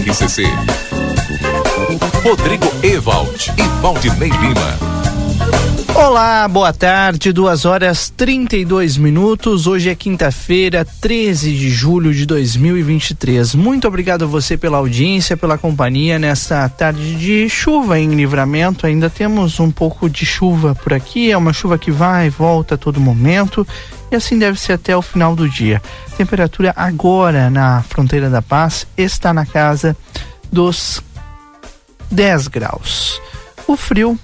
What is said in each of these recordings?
RCC. Rodrigo Ewald e Valdinei Lima. Olá, boa tarde, 2 horas 32 minutos. Hoje é quinta-feira, 13 de julho de 2023. Muito obrigado a você pela audiência, pela companhia nesta tarde de chuva em livramento. Ainda temos um pouco de chuva por aqui, é uma chuva que vai e volta a todo momento e assim deve ser até o final do dia. Temperatura agora na fronteira da paz está na casa dos 10 graus. O frio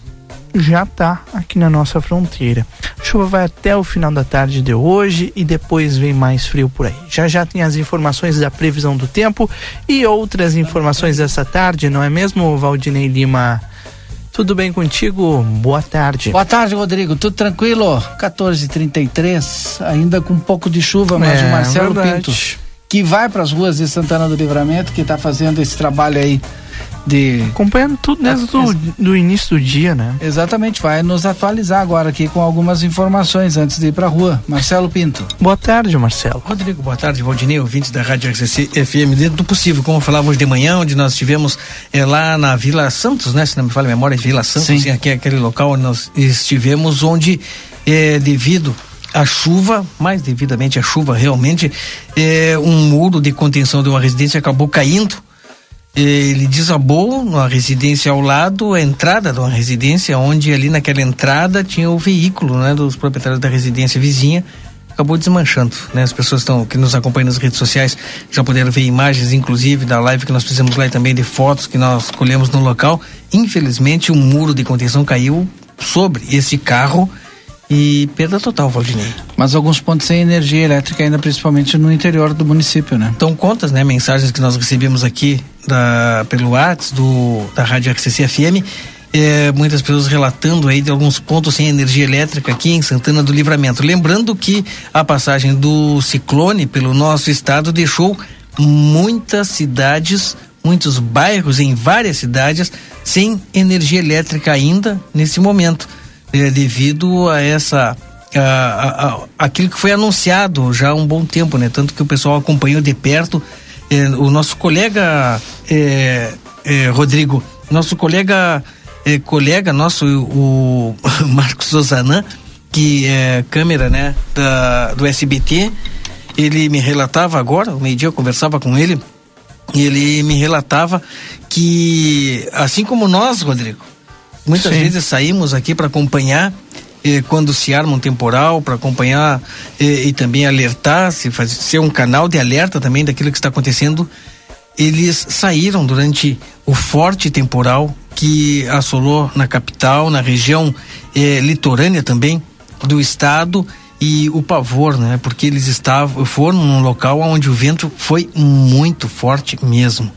já está aqui na nossa fronteira. A chuva vai até o final da tarde de hoje e depois vem mais frio por aí. Já já tem as informações da previsão do tempo e outras informações dessa tarde, não é mesmo, Valdinei Lima? Tudo bem contigo? Boa tarde. Boa tarde, Rodrigo. Tudo tranquilo? 14:33, ainda com um pouco de chuva, mas é, o Marcelo verdade. Pinto, que vai para as ruas de Santana do Livramento, que está fazendo esse trabalho aí de Acompanhando tudo desde do, do início do dia, né? Exatamente, vai nos atualizar agora aqui com algumas informações antes de ir pra rua. Marcelo Pinto. Boa tarde, Marcelo. Rodrigo, boa tarde, Valdinei, ouvintes da Rádio RCC FM, dentro do possível, como falávamos de manhã, onde nós estivemos é, lá na Vila Santos, né, se não me falha a memória, Vila Santos, Sim. aqui é aquele local onde nós estivemos, onde, é, devido à chuva, mais devidamente à chuva, realmente, é, um muro de contenção de uma residência acabou caindo, ele desabou numa residência ao lado, a entrada de uma residência, onde ali naquela entrada tinha o veículo né, dos proprietários da residência vizinha, acabou desmanchando. Né? As pessoas estão que nos acompanham nas redes sociais já puderam ver imagens, inclusive, da live que nós fizemos lá e também de fotos que nós colhemos no local. Infelizmente, um muro de contenção caiu sobre esse carro e perda total, Valdinei. Mas alguns pontos sem energia elétrica, ainda principalmente no interior do município, né? Então, contas, né, mensagens que nós recebemos aqui da, pelo WhatsApp do, da Rádio RCC FM, é, muitas pessoas relatando aí de alguns pontos sem energia elétrica aqui em Santana do Livramento. Lembrando que a passagem do ciclone pelo nosso estado deixou muitas cidades, muitos bairros em várias cidades sem energia elétrica ainda nesse momento, é, devido a essa a, a, a, aquilo que foi anunciado já há um bom tempo, né? Tanto que o pessoal acompanhou de perto. É, o nosso colega é, é, Rodrigo, nosso colega é, colega nosso, o, o Marcos Osanã, que é câmera, né, da, do SBT, ele me relatava agora, ao meio-dia eu conversava com ele, e ele me relatava que, assim como nós, Rodrigo, muitas Sim. vezes saímos aqui para acompanhar eh, quando se arma um temporal, para acompanhar eh, e também alertar, se faz, ser um canal de alerta também daquilo que está acontecendo. Eles saíram durante o forte temporal que assolou na capital, na região eh, litorânea também do estado e o pavor, né? Porque eles estavam, foram num local onde o vento foi muito forte mesmo.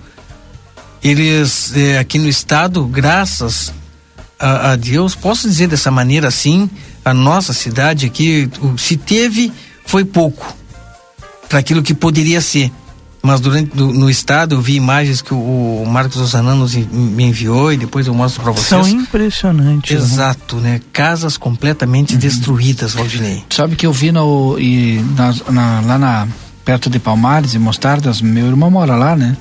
Eles eh, aqui no estado, graças a, a Deus, posso dizer dessa maneira assim, a nossa cidade aqui, se teve, foi pouco para aquilo que poderia ser. Mas durante do, no estado eu vi imagens que o, o Marcos Osanã nos en- me enviou e depois eu mostro para vocês. São impressionantes. né? Exato, né? Casas completamente destruídas, Valdinei. Sabe que eu vi no, e na- na- lá na, perto de Palmares e Mostardas, meu irmão mora lá, né?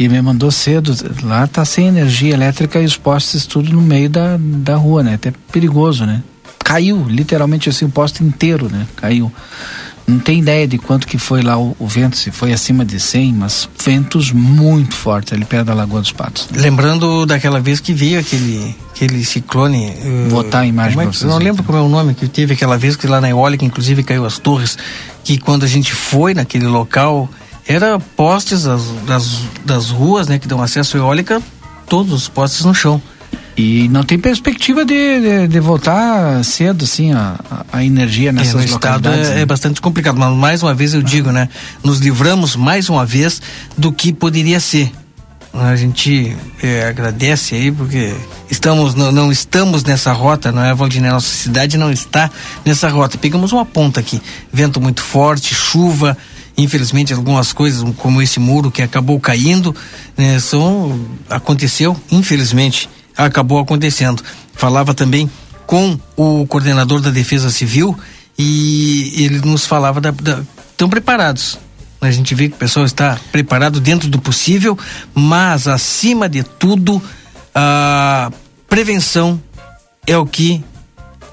E me mandou cedo, lá tá sem energia elétrica e os postes tudo no meio da, da rua, né? Até perigoso, né? Caiu, literalmente assim, o poste inteiro, né? Caiu. Não tem ideia de quanto que foi lá o, o vento, se foi acima de 100, mas ventos muito fortes ali perto da Lagoa dos Patos. Lembrando daquela vez que veio aquele, aquele ciclone. eh, Botar a imagem como é pra vocês Não lembro como é o nome que teve aquela vez que lá na eólica, inclusive caiu as torres. Que quando a gente foi naquele local, era postes das, das, das ruas, né, que dão acesso à eólica, todos os postes no chão. E não tem perspectiva de, de, de voltar cedo, assim, a, a energia É, nessas no estado localidades. é, né? é bastante complicado, mas mais uma vez eu digo, né? Nos livramos mais uma vez do que poderia ser. A gente é, agradece aí porque estamos não, não estamos nessa rota, não é, Valdinei? Nossa cidade não está nessa rota. Pegamos uma ponta aqui, vento muito forte, chuva, infelizmente algumas coisas como esse muro que acabou caindo, né, são aconteceu, infelizmente acabou acontecendo. Falava também com o coordenador da Defesa Civil e ele nos falava da, da tão preparados. A gente vê que o pessoal está preparado dentro do possível, mas acima de tudo, a prevenção é o que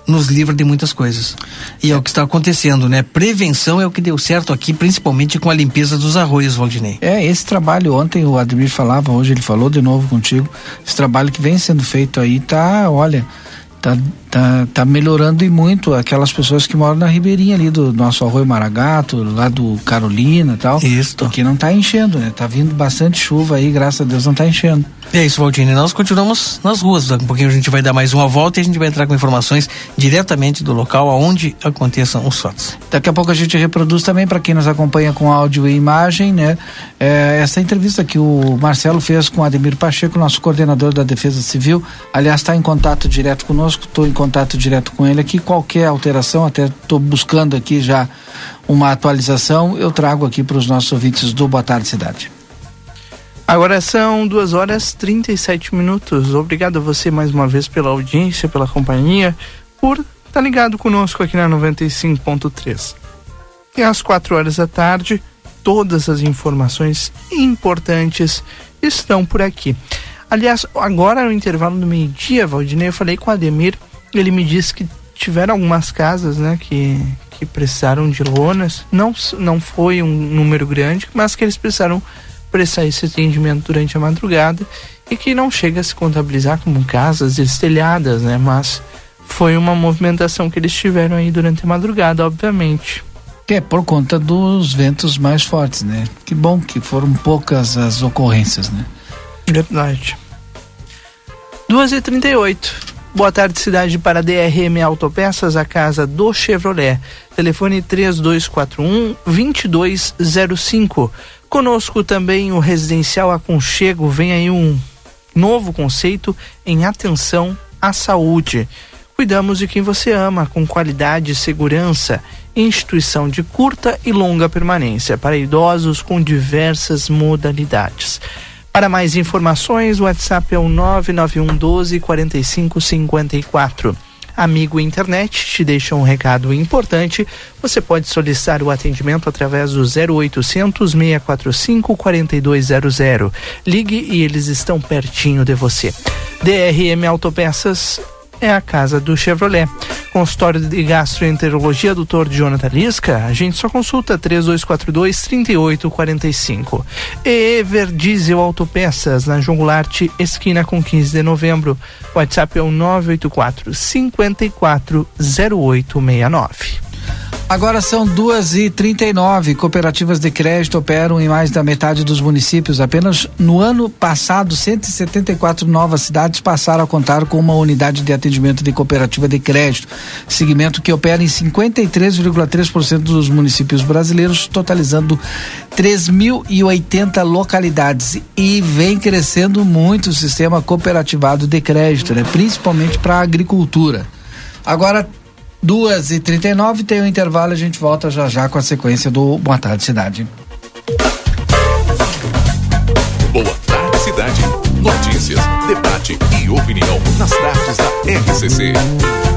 nos livra de muitas coisas. E é, o que está acontecendo, né? Prevenção é o que deu certo aqui, principalmente com a limpeza dos arroios, Valdinei. É, esse trabalho, ontem o Ademir falava, hoje ele falou de novo contigo, esse trabalho que vem sendo feito aí tá, olha, tá, tá, tá melhorando e muito aquelas pessoas que moram na ribeirinha ali do nosso arroio Maragato, lá do Carolina e tal. Isso. Porque não tá enchendo, né? Tá vindo bastante chuva aí, graças a Deus não tá enchendo. É isso, Valdine. Nós continuamos nas ruas. Daqui um pouquinho a gente vai dar mais uma volta e a gente vai entrar com informações diretamente do local aonde aconteçam os fatos. Daqui a pouco a gente reproduz também para quem nos acompanha com áudio e imagem, né? É, essa entrevista que o Marcelo fez com Ademir Pacheco, nosso coordenador da Defesa Civil. Aliás, está em contato direto conosco. Estou em contato direto com ele aqui. Qualquer alteração, até estou buscando aqui já uma atualização, eu trago aqui para os nossos ouvintes do Boa Tarde Cidade. Agora são duas horas 37 minutos. Obrigado a você mais uma vez pela audiência, pela companhia, por estar tá ligado conosco aqui na 95.3. E às quatro horas da tarde, todas as informações importantes estão por aqui. Aliás, agora no intervalo do meio-dia, Valdinei, eu falei com o Ademir, ele me disse que tiveram algumas casas, né, que, que precisaram de lonas. Não, não foi um número grande, mas que eles precisaram prestar esse atendimento durante a madrugada e que não chega a se contabilizar como casas estelhadas, né? Mas foi uma movimentação que eles tiveram aí durante a madrugada, obviamente. Que é por conta dos ventos mais fortes, né? Que bom que foram poucas as ocorrências, né? Verdade. 2h38. Boa tarde, cidade para DRM Autopeças, a casa do Chevrolet. Telefone 3241 2205. Conosco também o Residencial Aconchego, vem aí um novo conceito em atenção à saúde. Cuidamos de quem você ama, com qualidade e segurança. Instituição de curta e longa permanência para idosos com diversas modalidades. Para mais informações, o WhatsApp é o 991 12 45 54 amigo internet te deixa um recado importante. Você pode solicitar o atendimento através do 0800 645 4200. Ligue e eles estão pertinho de você. DRM Autopeças é a casa do Chevrolet. Consultório de Gastroenterologia, Dr. Jonathan Lisca, a gente só consulta 3242 3845. E Ever Diesel Autopeças, na João Goulart, esquina com 15 de novembro. WhatsApp é o 984 540869. Agora são duas e trinta e nove. Cooperativas de crédito operam em mais da metade dos municípios. Apenas no ano passado, 174 novas cidades passaram a contar com uma unidade de atendimento de cooperativa de crédito. Segmento que opera em 53,3% dos municípios brasileiros, totalizando 3.080 localidades. E vem crescendo muito o sistema cooperativado de crédito, né? principalmente para a agricultura. Agora, Duas e trinta e nove, tem um intervalo, a gente volta já já com a sequência do Boa Tarde Cidade. Boa Tarde Cidade. Notícias, debate e opinião nas tardes da RCC.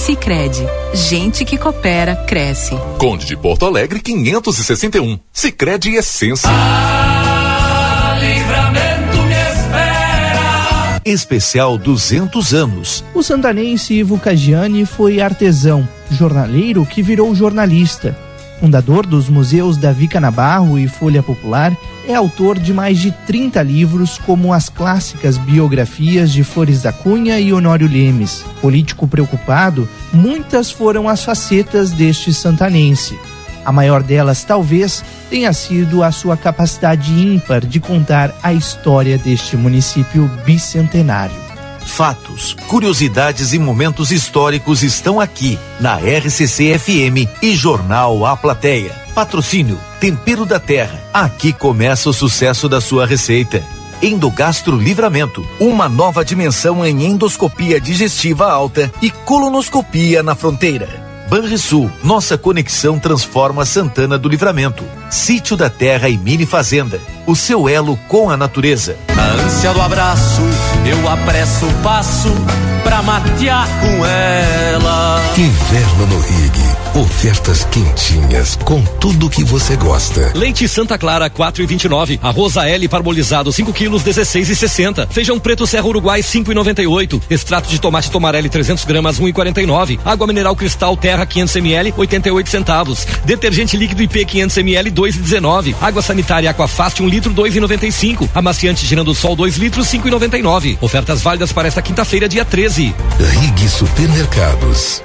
Sicredi, gente que coopera cresce. Conde de Porto Alegre 561. Sicredi Essência. Ah, livramento me espera. Especial 200 anos. O santanense Ivo Cagiani foi artesão, jornaleiro que virou jornalista fundador dos museus Davi Canabarro e Folha Popular, é autor de mais de 30 livros, como as clássicas biografias de Flores da Cunha e Honório Lemes. Político preocupado, muitas foram as facetas deste santanense. A maior delas, talvez, tenha sido a sua capacidade ímpar de contar a história deste município bicentenário. Fatos, curiosidades e momentos históricos estão aqui na RCC FM e Jornal A Plateia. Patrocínio Tempero da Terra. Aqui começa o sucesso da sua receita. Endogastro Livramento, uma nova dimensão em endoscopia digestiva alta e colonoscopia na fronteira. Banrisul, nossa conexão transforma Santana do Livramento. Sítio da Terra e Mini Fazenda, o seu elo com a natureza. Na ânsia do abraço, eu apresso o passo pra matear com ela. Inverno no Rig. Ofertas quentinhas com tudo que você gosta. Leite Santa Clara 4,29. Arroz L parbolizado 5 quilos 16,60. Feijão preto Serra Uruguai 5,98. Extrato de tomate Tomarelli 300 gramas 1,49. Água mineral Cristal Terra 500 ml 88 centavos. Detergente líquido IP 500 ml 2,19. Água sanitária Aquafast 1 litro 2,95. Amaciante Girando Sol 2 litros 5,99. Ofertas válidas para esta quinta-feira dia 13. Rig Supermercados.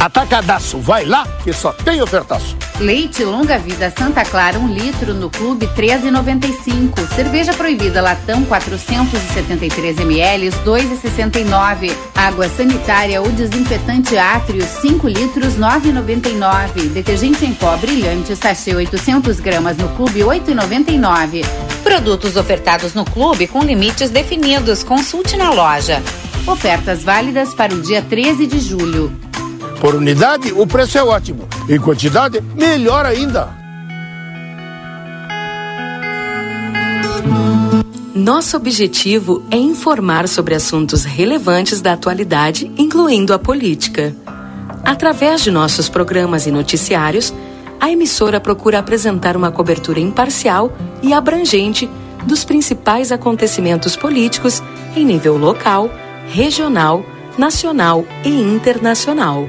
Atacadaço, vai lá que só tem ofertaço. Leite longa vida Santa Clara, um litro no clube 13,95. Cerveja proibida latão 473 ml 2,69. Água sanitária ou desinfetante átrio 5 litros 9,99. Detergente em pó brilhante sachê 800 gramas no clube 8,99. Produtos ofertados no clube com limites definidos. Consulte na loja. Ofertas válidas para o dia 13 de julho. Por unidade, o preço é ótimo. Em quantidade, melhor ainda. Nosso objetivo é informar sobre assuntos relevantes da atualidade, incluindo a política. Através de nossos programas e noticiários, a emissora procura apresentar uma cobertura imparcial e abrangente dos principais acontecimentos políticos em nível local, regional, nacional e internacional.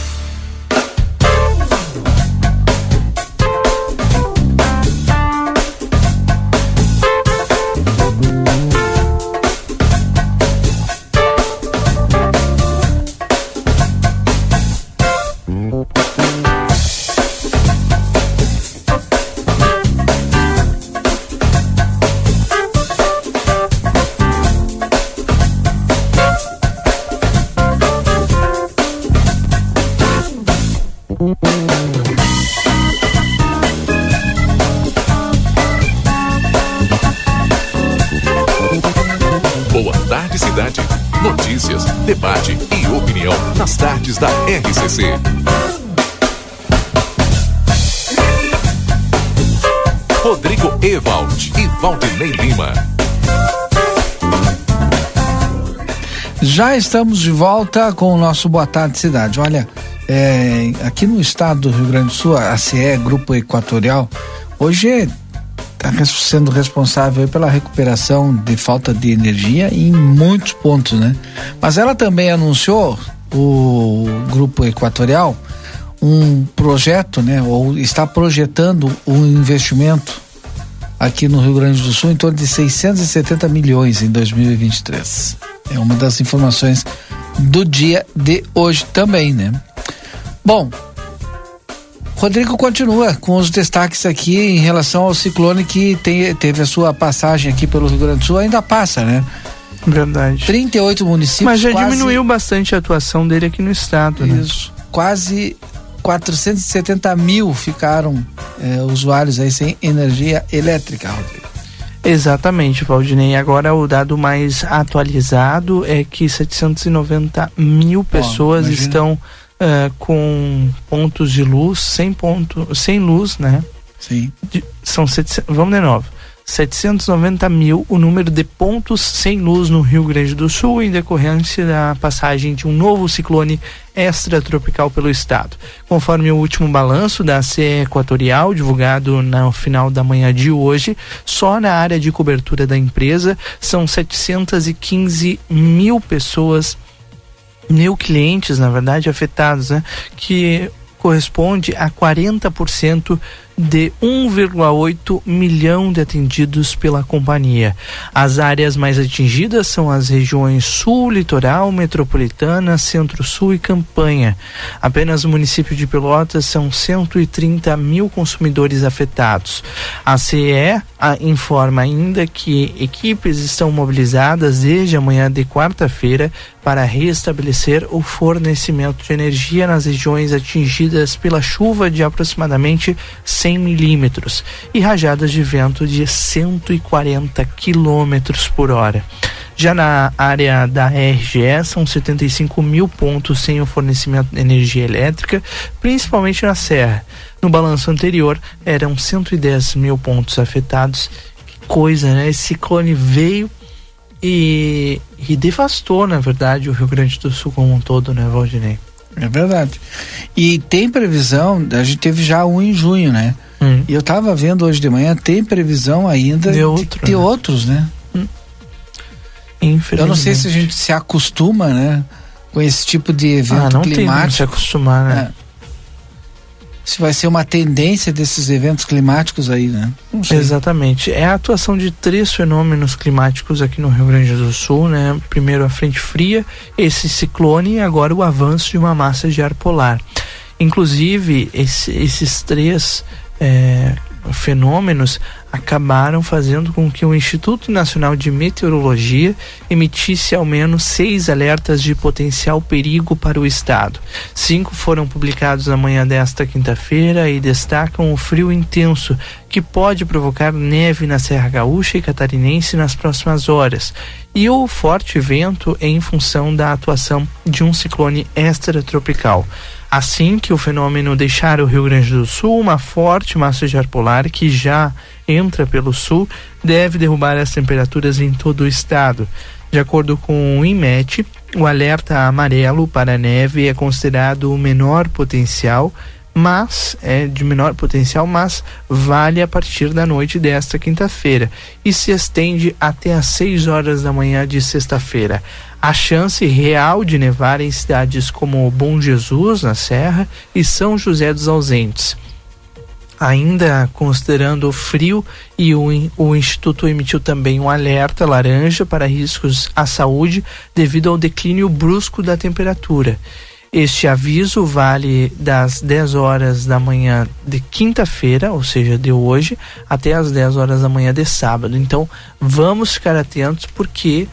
Já estamos de volta com o nosso Boa Tarde Cidade. Olha, é, aqui no estado do Rio Grande do Sul, a CE, Grupo Equatorial, hoje está sendo responsável pela recuperação de falta de energia em muitos pontos, né? Mas ela também anunciou, o Grupo Equatorial, um projeto, né? Ou está projetando um investimento aqui no Rio Grande do Sul em torno de 670 milhões em 2023. É uma das informações do dia de hoje também, né? Bom, Rodrigo continua com os destaques aqui em relação ao ciclone que tem, teve a sua passagem aqui pelo Rio Grande do Sul, ainda passa, né? Verdade. 38 municípios. Mas já quase, diminuiu bastante a atuação dele aqui no estado, né? Isso. Quase 470 mil ficaram eh, usuários aí sem energia elétrica, Rodrigo. Exatamente, Valdinei. Agora o dado mais atualizado é que 790 mil pessoas imagina. estão uh, com pontos de luz, sem ponto, sem luz, né? Sim. De, são 700, vamos de novo. 790 mil o número de pontos sem luz no Rio Grande do Sul em decorrência da passagem de um novo ciclone extratropical pelo estado. Conforme o último balanço da CE Equatorial, divulgado no final da manhã de hoje, só na área de cobertura da empresa são 715 mil pessoas, mil clientes, na verdade, afetados, né? Que corresponde a 40% de 1,8 milhão de atendidos pela companhia. As áreas mais atingidas são as regiões sul, litoral, metropolitana, centro-sul e campanha. Apenas no município de Pelotas são 130 mil consumidores afetados. A CE informa ainda que equipes estão mobilizadas desde amanhã de quarta-feira para restabelecer o fornecimento de energia nas regiões atingidas pela chuva de aproximadamente 100 milímetros e rajadas de vento de 140 quilômetros por hora. Já na área da RGE, são 75 mil pontos sem o fornecimento de energia elétrica, principalmente na Serra. No balanço anterior, eram 110 mil pontos afetados. Que coisa, né? Esse ciclone veio e, e devastou, na verdade, o Rio Grande do Sul como um todo, né, Valdinei? É verdade. E tem previsão, a gente teve já um em junho, né? Hum. E eu tava vendo hoje de manhã, tem previsão ainda de, outro, de né? outros, né? Hum. Eu não sei se a gente se acostuma, né? Com esse tipo de evento ah, não climático. Tem como se acostumar, né? É. Se vai ser uma tendência desses eventos climáticos aí, né? Exatamente. É a atuação de três fenômenos climáticos aqui no Rio Grande do Sul, né? Primeiro a frente fria, esse ciclone e agora o avanço de uma massa de ar polar. Inclusive, esse, esses três é, fenômenos acabaram fazendo com que o Instituto Nacional de Meteorologia emitisse ao menos seis alertas de potencial perigo para o estado. Cinco foram publicados na manhã desta quinta-feira e destacam o frio intenso, que pode provocar neve na Serra Gaúcha e Catarinense nas próximas horas, e o forte vento em função da atuação de um ciclone extratropical. Assim que o fenômeno deixar o Rio Grande do Sul, uma forte massa de ar polar que já entra pelo sul deve derrubar as temperaturas em todo o estado. De acordo com o IMET, o alerta amarelo para neve é considerado o menor potencial, mas é de menor potencial, mas vale a partir da noite desta quinta-feira e se estende até às 6 horas da manhã de sexta-feira. A chance real de nevar em cidades como Bom Jesus, na Serra, e São José dos Ausentes ainda considerando o frio e o, o Instituto emitiu também um alerta laranja para riscos à saúde devido ao declínio brusco da temperatura. Este aviso vale das 10 horas da manhã de quinta-feira, ou seja, de hoje, até as 10 horas da manhã de sábado. Então, vamos ficar atentos porque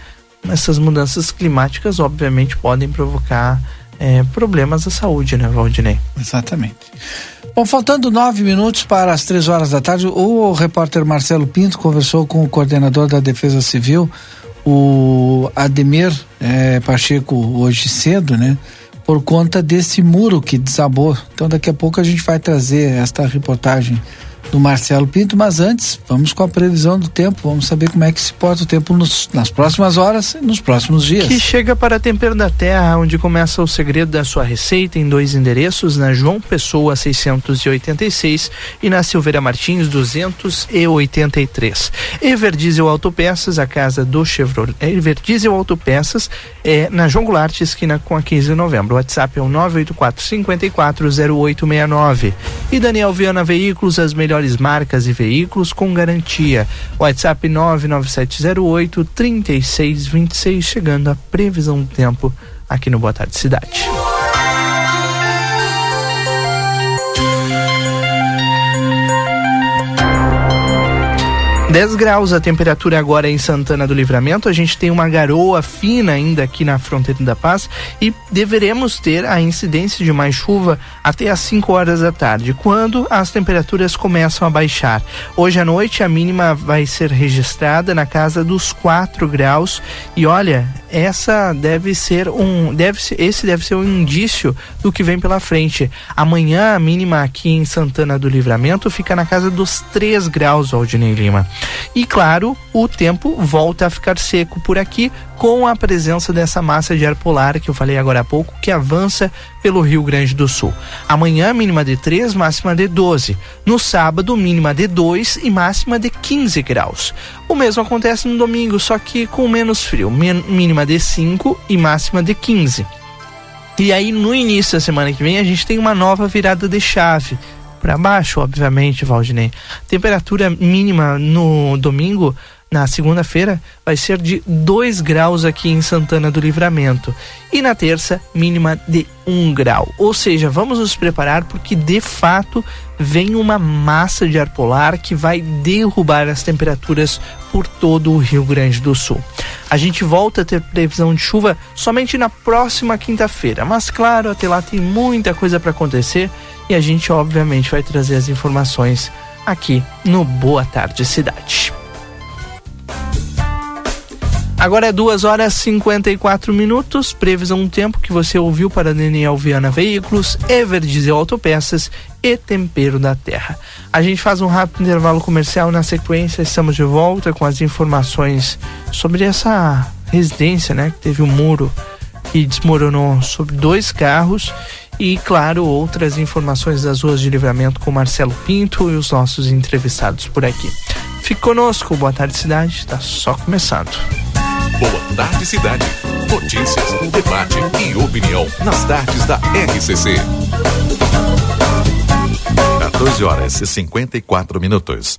essas mudanças climáticas, obviamente, podem provocar é, problemas à saúde, né, Valdinei? Exatamente. Bom, faltando nove minutos para as três horas da tarde, o repórter Marcelo Pinto conversou com o coordenador da Defesa Civil, o Ademir é, Pacheco hoje cedo, né? Por conta desse muro que desabou. Então daqui a pouco a gente vai trazer esta reportagem do Marcelo Pinto, mas antes, vamos com a previsão do tempo, vamos saber como é que se porta o tempo nos, nas próximas horas e nos próximos dias. Que chega para Tempero da Terra, onde começa o segredo da sua receita em dois endereços, na João Pessoa 686 e na Silveira Martins 283. Everdiesel Autopeças, a casa do Chevrolet. Everdiesel Autopeças é na João Goulart, esquina com a 15 de novembro. O WhatsApp é o 984 540869. E Daniel Viana Veículos, as melhores melhores marcas e veículos com garantia. WhatsApp 99708 3626, chegando a previsão do tempo aqui no Boa Tarde Cidade. 10 graus a temperatura agora em Santana do Livramento. A gente tem uma garoa fina ainda aqui na fronteira da Paz e deveremos ter a incidência de mais chuva até às 5 horas da tarde, quando as temperaturas começam a baixar. Hoje à noite a mínima vai ser registrada na casa dos 4 graus e olha, essa deve ser um deve ser, esse deve ser um indício do que vem pela frente. Amanhã a mínima aqui em Santana do Livramento fica na casa dos 3 graus, Aldinei Lima. E claro, o tempo volta a ficar seco por aqui com a presença dessa massa de ar polar que eu falei agora há pouco, que avança pelo Rio Grande do Sul. Amanhã, mínima de 3, máxima de 12. No sábado, mínima de 2 e máxima de 15 graus. O mesmo acontece no domingo, só que com menos frio, mínima de 5 e máxima de 15. E aí, no início da semana que vem, a gente tem uma nova virada de chave para baixo, obviamente, Valdinei. Temperatura mínima no domingo, na segunda-feira, vai ser de 2 graus aqui em Santana do Livramento. E na terça, mínima de 1 um grau. Ou seja, vamos nos preparar porque de fato vem uma massa de ar polar que vai derrubar as temperaturas por todo o Rio Grande do Sul. A gente volta a ter previsão de chuva somente na próxima quinta-feira, mas claro, até lá tem muita coisa para acontecer e a gente obviamente vai trazer as informações aqui no Boa Tarde Cidade. Agora é 2 horas e 54 minutos. Previsão do tempo que você ouviu para Daniel Viana Veículos, Everdiesel Autopeças e Tempero da Terra. A gente faz um rápido intervalo comercial. Na sequência, estamos de volta com as informações sobre essa residência, né? Que teve um muro que desmoronou sobre dois carros e, claro, outras informações das ruas de livramento com Marcelo Pinto e os nossos entrevistados por aqui. Fique conosco, boa tarde cidade, está só começando. Boa tarde cidade. Notícias, debate e opinião nas tardes da RCC. 14 horas e 54 minutos.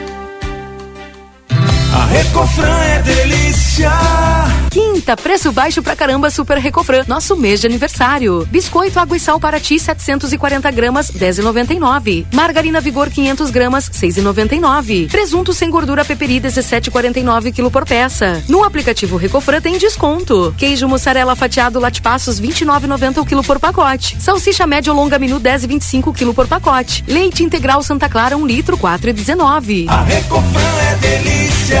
A Recofran é delícia. Quinta, preço baixo pra caramba Super Recofran, nosso mês de aniversário. Biscoito água e sal para ti 740 gramas 10,99. Margarina Vigor 500 gramas 6,99. Presunto sem gordura peperi 17,49 kg por peça. No aplicativo Recofran tem desconto. Queijo mussarela fatiado latipassos 29,90 o quilo por pacote. Salsicha média ou longa menu 10,25 kg por pacote. Leite integral Santa Clara 1 litro 4,19. A Recofran é delícia.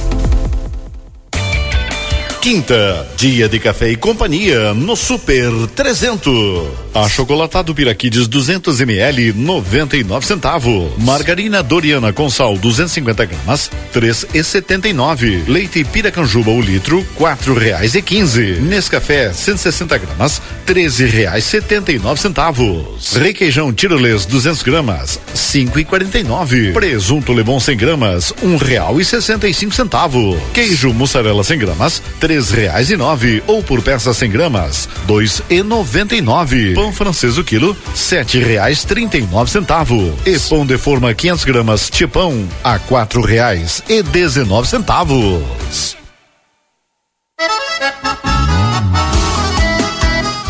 Quinta, dia de café e companhia no Super 300. Achocolatado Piraquides 200 ml 99 centavos. Margarina Doriana com sal 250 gramas 3,79. Leite Piracanjuba o litro quatro reais e quinze. Nescafé 160 gramas 13 reais 79 centavos. Requeijão Tirolês 200 gramas 5,49. Presunto Lebon 100 gramas um real e 65 centavos. Queijo mussarela 100 gramas três reais e nove ou por peça 100 gramas dois e noventa e nove. Pão francês o quilo sete reais trinta e nove centavos. E pão de forma 500 gramas tipão a quatro reais e dezenove centavos.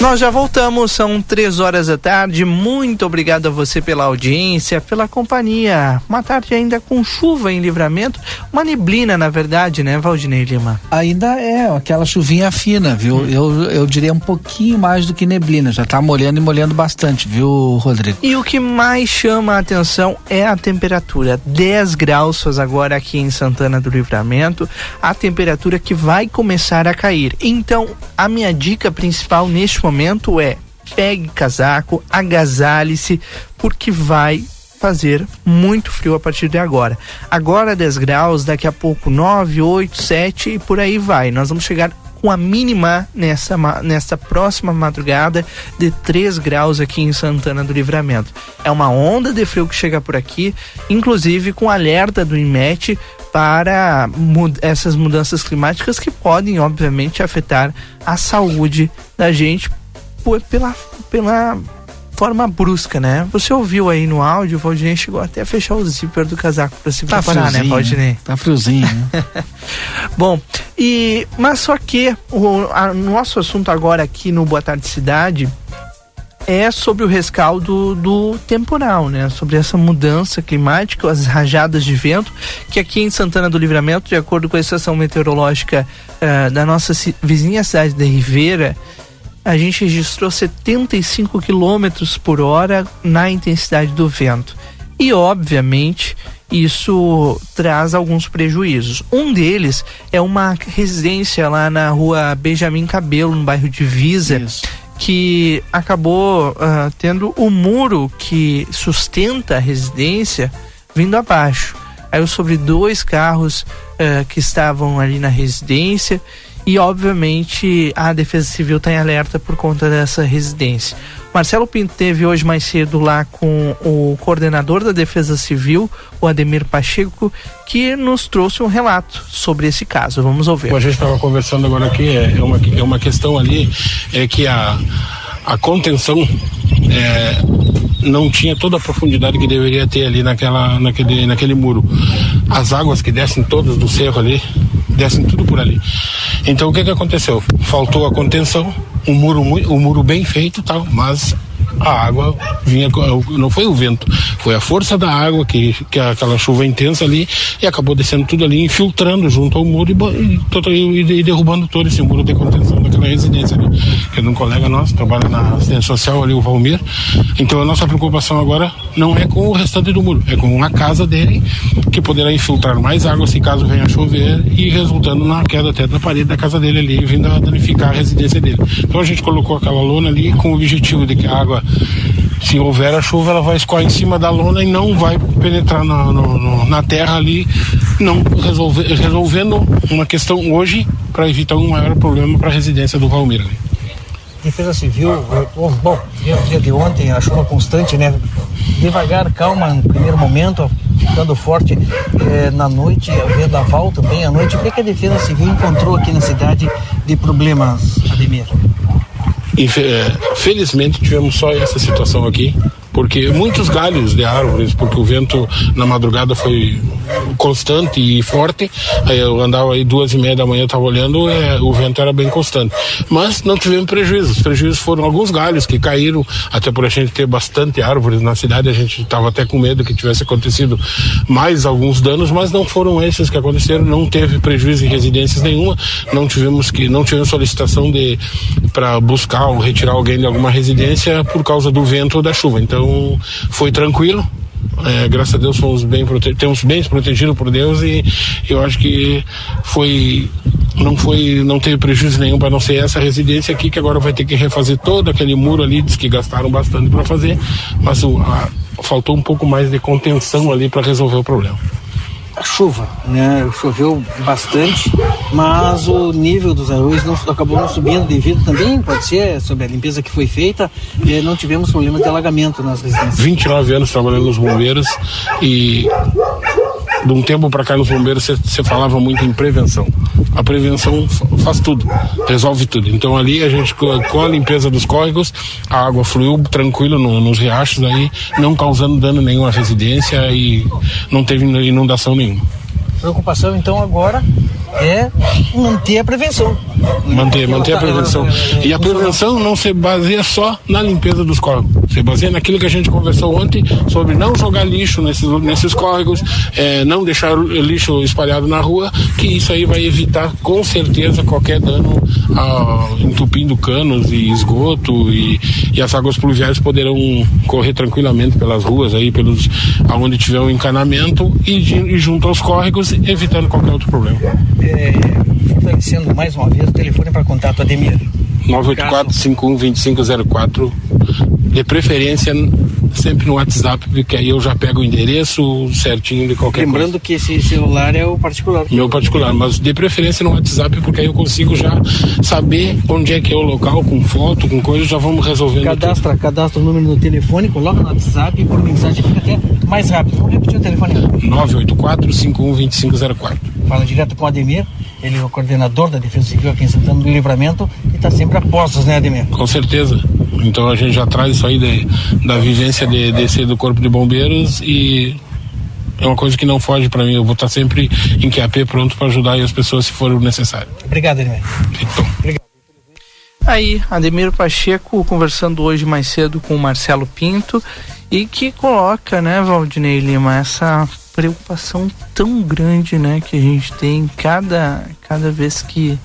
Nós já voltamos, são três horas da tarde. Muito obrigado a você pela audiência, pela companhia. Uma tarde ainda com chuva em livramento, uma neblina, na verdade, né, Valdinei Lima? Ainda é, aquela chuvinha fina, viu? Hum. Eu, eu diria um pouquinho mais do que neblina. Já tá molhando e molhando bastante, viu, Rodrigo? E o que mais chama a atenção é a temperatura. 10 graus faz agora aqui em Santana do Livramento. A temperatura que vai começar a cair. Então, a minha dica principal neste momento é pegue casaco, agasalhe-se, porque vai fazer muito frio a partir de agora. Agora 10 graus, daqui a pouco 9, 8, 7 e por aí vai. Nós vamos chegar com a mínima nessa, nessa próxima madrugada de 3 graus aqui em Santana do Livramento. É uma onda de frio que chega por aqui, inclusive com alerta do IMET para mud essas mudanças climáticas que podem, obviamente, afetar a saúde da gente pela, pela forma brusca, né? Você ouviu aí no áudio, o Valdinei chegou até a fechar o zíper do casaco para se Tá preparar, né, Valdinei? Tá friozinho, né? Bom, e mas só que o a- nosso assunto agora aqui no Boa Tarde Cidade é sobre o rescaldo do temporal, né? Sobre essa mudança climática, as rajadas de vento, que aqui em Santana do Livramento, de acordo com a estação meteorológica eh, da nossa vizinha cidade de Ribeira, a gente registrou 75 quilômetros por hora na intensidade do vento. E, obviamente, isso traz alguns prejuízos. Um deles é uma residência lá na rua Benjamin Cabelo, no bairro de Visa, que acabou ah, tendo o muro que sustenta a residência vindo abaixo. Aí sobre dois carros ah, que estavam ali na residência e obviamente a Defesa Civil está em alerta por conta dessa residência. Marcelo Pinto teve hoje mais cedo lá com o coordenador da Defesa Civil, o Ademir Pacheco, que nos trouxe um relato sobre esse caso. Vamos ouvir. A gente estava conversando agora aqui, é é uma, é uma questão ali, é que a, a contenção é, não tinha toda a profundidade que deveria ter ali naquela, naquele, naquele muro. As águas que descem todas do cerro ali, descem tudo por ali. Então o que que aconteceu? Faltou a contenção, um muro, um muro bem feito tal, mas a água vinha, não foi o vento, foi a força da água que, que aquela chuva intensa ali e acabou descendo tudo ali, infiltrando junto ao muro e, bo- e, e- derrubando todo esse muro de contenção daquela residência ali. Que é de um colega nosso, trabalha na assistência social ali, o Valmir. Então a nossa preocupação agora não é com o restante do muro, é com a casa dele, que poderá infiltrar mais água se caso venha chover e resultando na queda até da parede da casa dele ali, vindo a danificar a residência dele. Então a gente colocou aquela lona ali com o objetivo de que a água, se houver a chuva, ela vai escoar em cima da lona e não vai penetrar na, no- na terra ali, não resolver, resolvendo uma questão hoje para evitar um maior problema para a residência do Valmir. Defesa Civil, bom, dia, de ontem, a chuva constante, né? Devagar, calma no primeiro momento, ficando forte eh, na noite, vendaval também à noite. O que, que a Defesa Civil encontrou aqui na cidade de problemas, Ademir? É, felizmente tivemos só essa situação aqui, porque muitos galhos de árvores, porque o vento na madrugada foi constante e forte. Aí eu andava aí duas e meia da manhã, estava olhando, é, o vento era bem constante. Mas não tivemos prejuízos. Os prejuízos foram alguns galhos que caíram, até por a gente ter bastante árvores na cidade, a gente estava até com medo que tivesse acontecido mais alguns danos, mas não foram esses que aconteceram. Não teve prejuízo em residências nenhuma. Não tivemos que não tivemos solicitação de para buscar ou retirar alguém de alguma residência por causa do vento ou da chuva. Então foi tranquilo. É, graças a Deus fomos bem prote- temos bem protegidos por Deus e eu acho que foi não foi não teve prejuízo nenhum para não ser essa residência aqui que agora vai ter que refazer todo aquele muro ali diz que gastaram bastante para fazer mas o, a- faltou um pouco mais de contenção ali para resolver o problema A chuva, né? Choveu bastante, mas o nível dos arroios não, acabou não subindo devido também, pode ser, sobre a limpeza que foi feita, e não tivemos problemas de alagamento nas residências. 29 anos trabalhando nos bombeiros e de um tempo para cá nos bombeiros você falava muito em prevenção. A prevenção fa- faz tudo, resolve tudo. Então ali a gente co- com a limpeza dos córregos, a água fluiu tranquilo no- nos riachos aí, não causando dano nenhum à residência e não teve inundação nenhuma. Preocupação então agora é manter a prevenção. Manter, manter a prevenção. E a prevenção não se baseia só na limpeza dos córregos. Se baseia naquilo que a gente conversou ontem sobre não jogar lixo nesses, nesses córregos, eh, não deixar o lixo espalhado na rua, que isso aí vai evitar com certeza qualquer dano entupindo canos e esgoto e, e as águas pluviais poderão correr tranquilamente pelas ruas aí, pelos aonde tiver um encanamento e, e junto aos córregos, evitando qualquer outro problema. É, fortalecendo mais uma vez o telefone para contato Ademir. 984-512504. De preferência, sempre no WhatsApp, porque aí eu já pego o endereço certinho de qualquer Lembrando que esse celular é o particular. coisa. Meu particular, mas de preferência no WhatsApp, porque aí eu consigo já saber onde é que é o local, com foto, com coisa, já vamos resolvendo tudo. Cadastra, cadastra o número no telefone, coloca no WhatsApp e por mensagem fica até mais rápido. Vamos repetir o telefone. 984-512504. Fala direto com o Ademir ele é o coordenador da Defesa Civil aqui em Santana do Livramento e está sempre a postos, né, Ademir? Com certeza. Então a gente já traz isso aí de, da vivência de, de ser do Corpo de Bombeiros e é uma coisa que não foge para mim. Eu vou estar sempre em QAP pronto para ajudar as pessoas se for necessário. Obrigado, Ademir. Então. Obrigado. Aí, Ademir Pacheco conversando hoje mais cedo com o Marcelo Pinto e que coloca, né, Valdinei Lima, essa preocupação tão grande, né, que a gente tem cada, cada vez que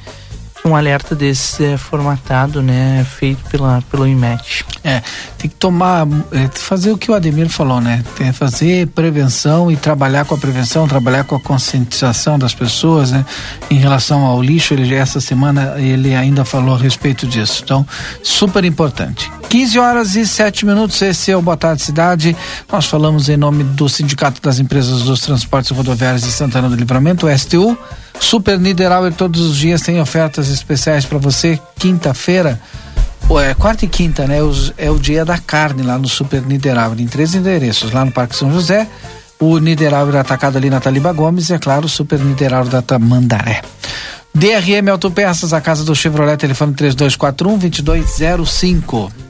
um alerta desse é formatado, né, feito pela, pelo IMET. É, tem que tomar, é, fazer o que o Ademir falou, né, tem que fazer prevenção e trabalhar com a prevenção, trabalhar com a conscientização das pessoas, né, em relação ao lixo, ele essa semana ele ainda falou a respeito disso, então, super importante. 15 horas e 7 minutos, esse é o Boa Tarde Cidade. Nós falamos em nome do Sindicato das Empresas dos Transportes Rodoviários de Santana do Livramento, o STU. Super Niederauer todos os dias tem ofertas especiais para você. Quinta-feira, é quarta e quinta, né? É o dia da carne lá no Super Niederauer, em três endereços, lá no Parque São José, o Niederauer atacado ali na Taliba Gomes e, é claro, o Super Niederauer da Tamandaré. DRM Autopeças, a casa do Chevrolet, telefone 3241 2205.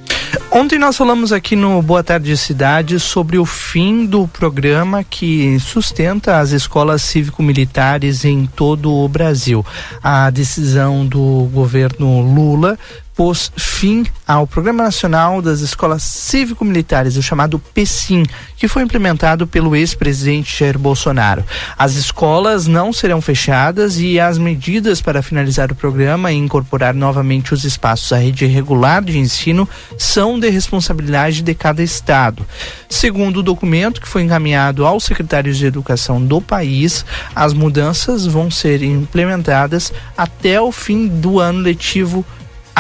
Ontem nós falamos aqui no Boa Tarde Cidade sobre o fim do programa que sustenta as escolas cívico-militares em todo o Brasil. A decisão do governo Lula pôs fim ao Programa Nacional das Escolas Cívico-Militares, o chamado PSIM, que foi implementado pelo ex-presidente Jair Bolsonaro. As escolas não serão fechadas e as medidas para finalizar o programa e incorporar novamente os espaços à rede regular de ensino são de responsabilidade de cada estado. Segundo o documento que foi encaminhado aos secretários de educação do país, as mudanças vão ser implementadas até o fim do ano letivo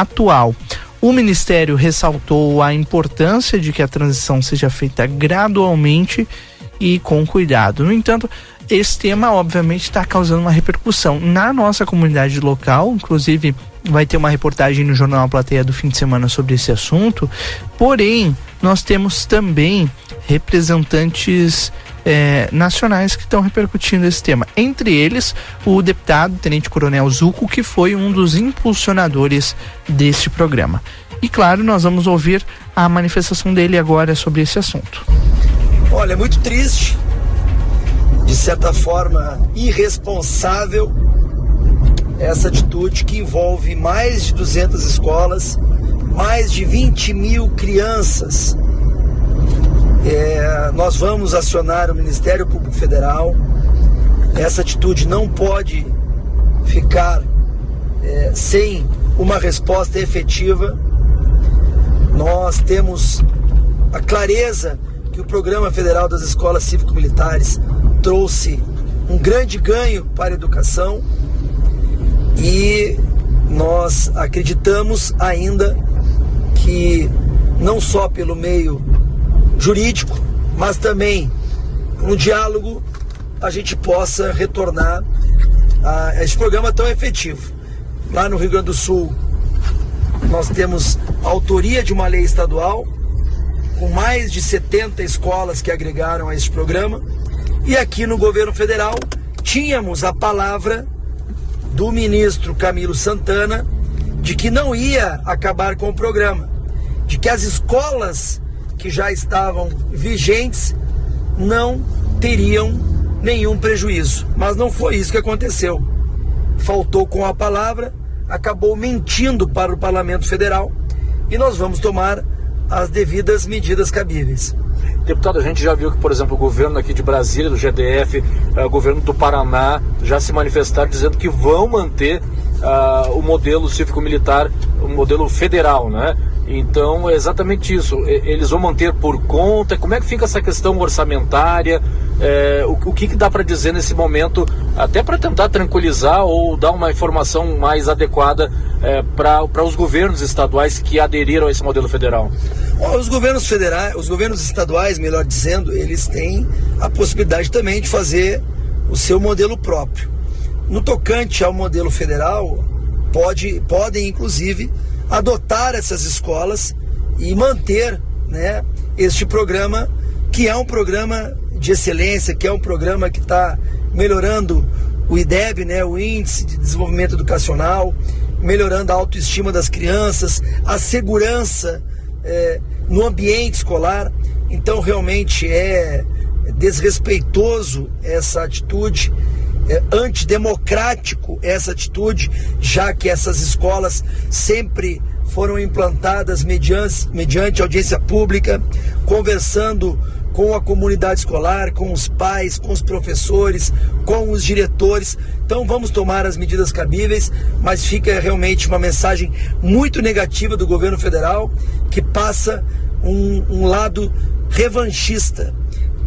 atual. O Ministério ressaltou a importância de que a transição seja feita gradualmente e com cuidado. No entanto, esse tema obviamente está causando uma repercussão na nossa comunidade local, inclusive vai ter uma reportagem no jornal A Plateia do fim de semana sobre esse assunto. Porém, nós temos também representantes eh, nacionais que estão repercutindo esse tema. Entre eles, o deputado Tenente Coronel Zuco, que foi um dos impulsionadores deste programa. E claro, nós vamos ouvir a manifestação dele agora sobre esse assunto. Olha, é muito triste, de certa forma irresponsável, essa atitude que envolve mais de 200 escolas, mais de 20 mil crianças é, nós vamos acionar o Ministério Público Federal. Essa atitude não pode ficar é, sem uma resposta efetiva. Nós temos a clareza que o Programa Federal das Escolas Cívico-Militares trouxe um grande ganho para a educação e nós acreditamos ainda que não só pelo meio jurídico, mas também no diálogo a gente possa retornar a esse programa tão efetivo. Lá no Rio Grande do Sul, nós temos a autoria de uma lei estadual, com mais de 70 escolas que agregaram a esse programa, e aqui no governo federal tínhamos a palavra do ministro Camilo Santana de que não ia acabar com o programa, de que as escolas que já estavam vigentes não teriam nenhum prejuízo. Mas não foi isso que aconteceu. Faltou com a palavra, acabou mentindo para o Parlamento Federal e nós vamos tomar as devidas medidas cabíveis. Deputado, a gente já viu que, por exemplo, o governo aqui de Brasília, do GDF, eh, o governo do Paraná, já se manifestaram dizendo que vão manter uh, o modelo cívico-militar, o modelo federal, né? Então é exatamente isso. Eles vão manter por conta. Como é que fica essa questão orçamentária? É, o, o, que, que dá para dizer nesse momento, até para tentar tranquilizar ou dar uma informação mais adequada é, para os governos estaduais que aderiram a esse modelo federal? Os governos federais, os governos estaduais, melhor dizendo, eles têm a possibilidade também de fazer o seu modelo próprio. No tocante ao modelo federal, pode, podem inclusive adotar essas escolas e manter né, este programa, que é um programa de excelência, que é um programa que está melhorando o IDEB, né, o Índice de Desenvolvimento Educacional, melhorando a autoestima das crianças, a segurança é, no ambiente escolar. Então, realmente é desrespeitoso essa atitude, é antidemocrático essa atitude, já que essas escolas sempre foram implantadas mediante, mediante audiência pública, conversando com a comunidade escolar, com os pais, com os professores, com os diretores. Então vamos tomar as medidas cabíveis, mas fica realmente uma mensagem muito negativa do governo federal que passa um, um lado revanchista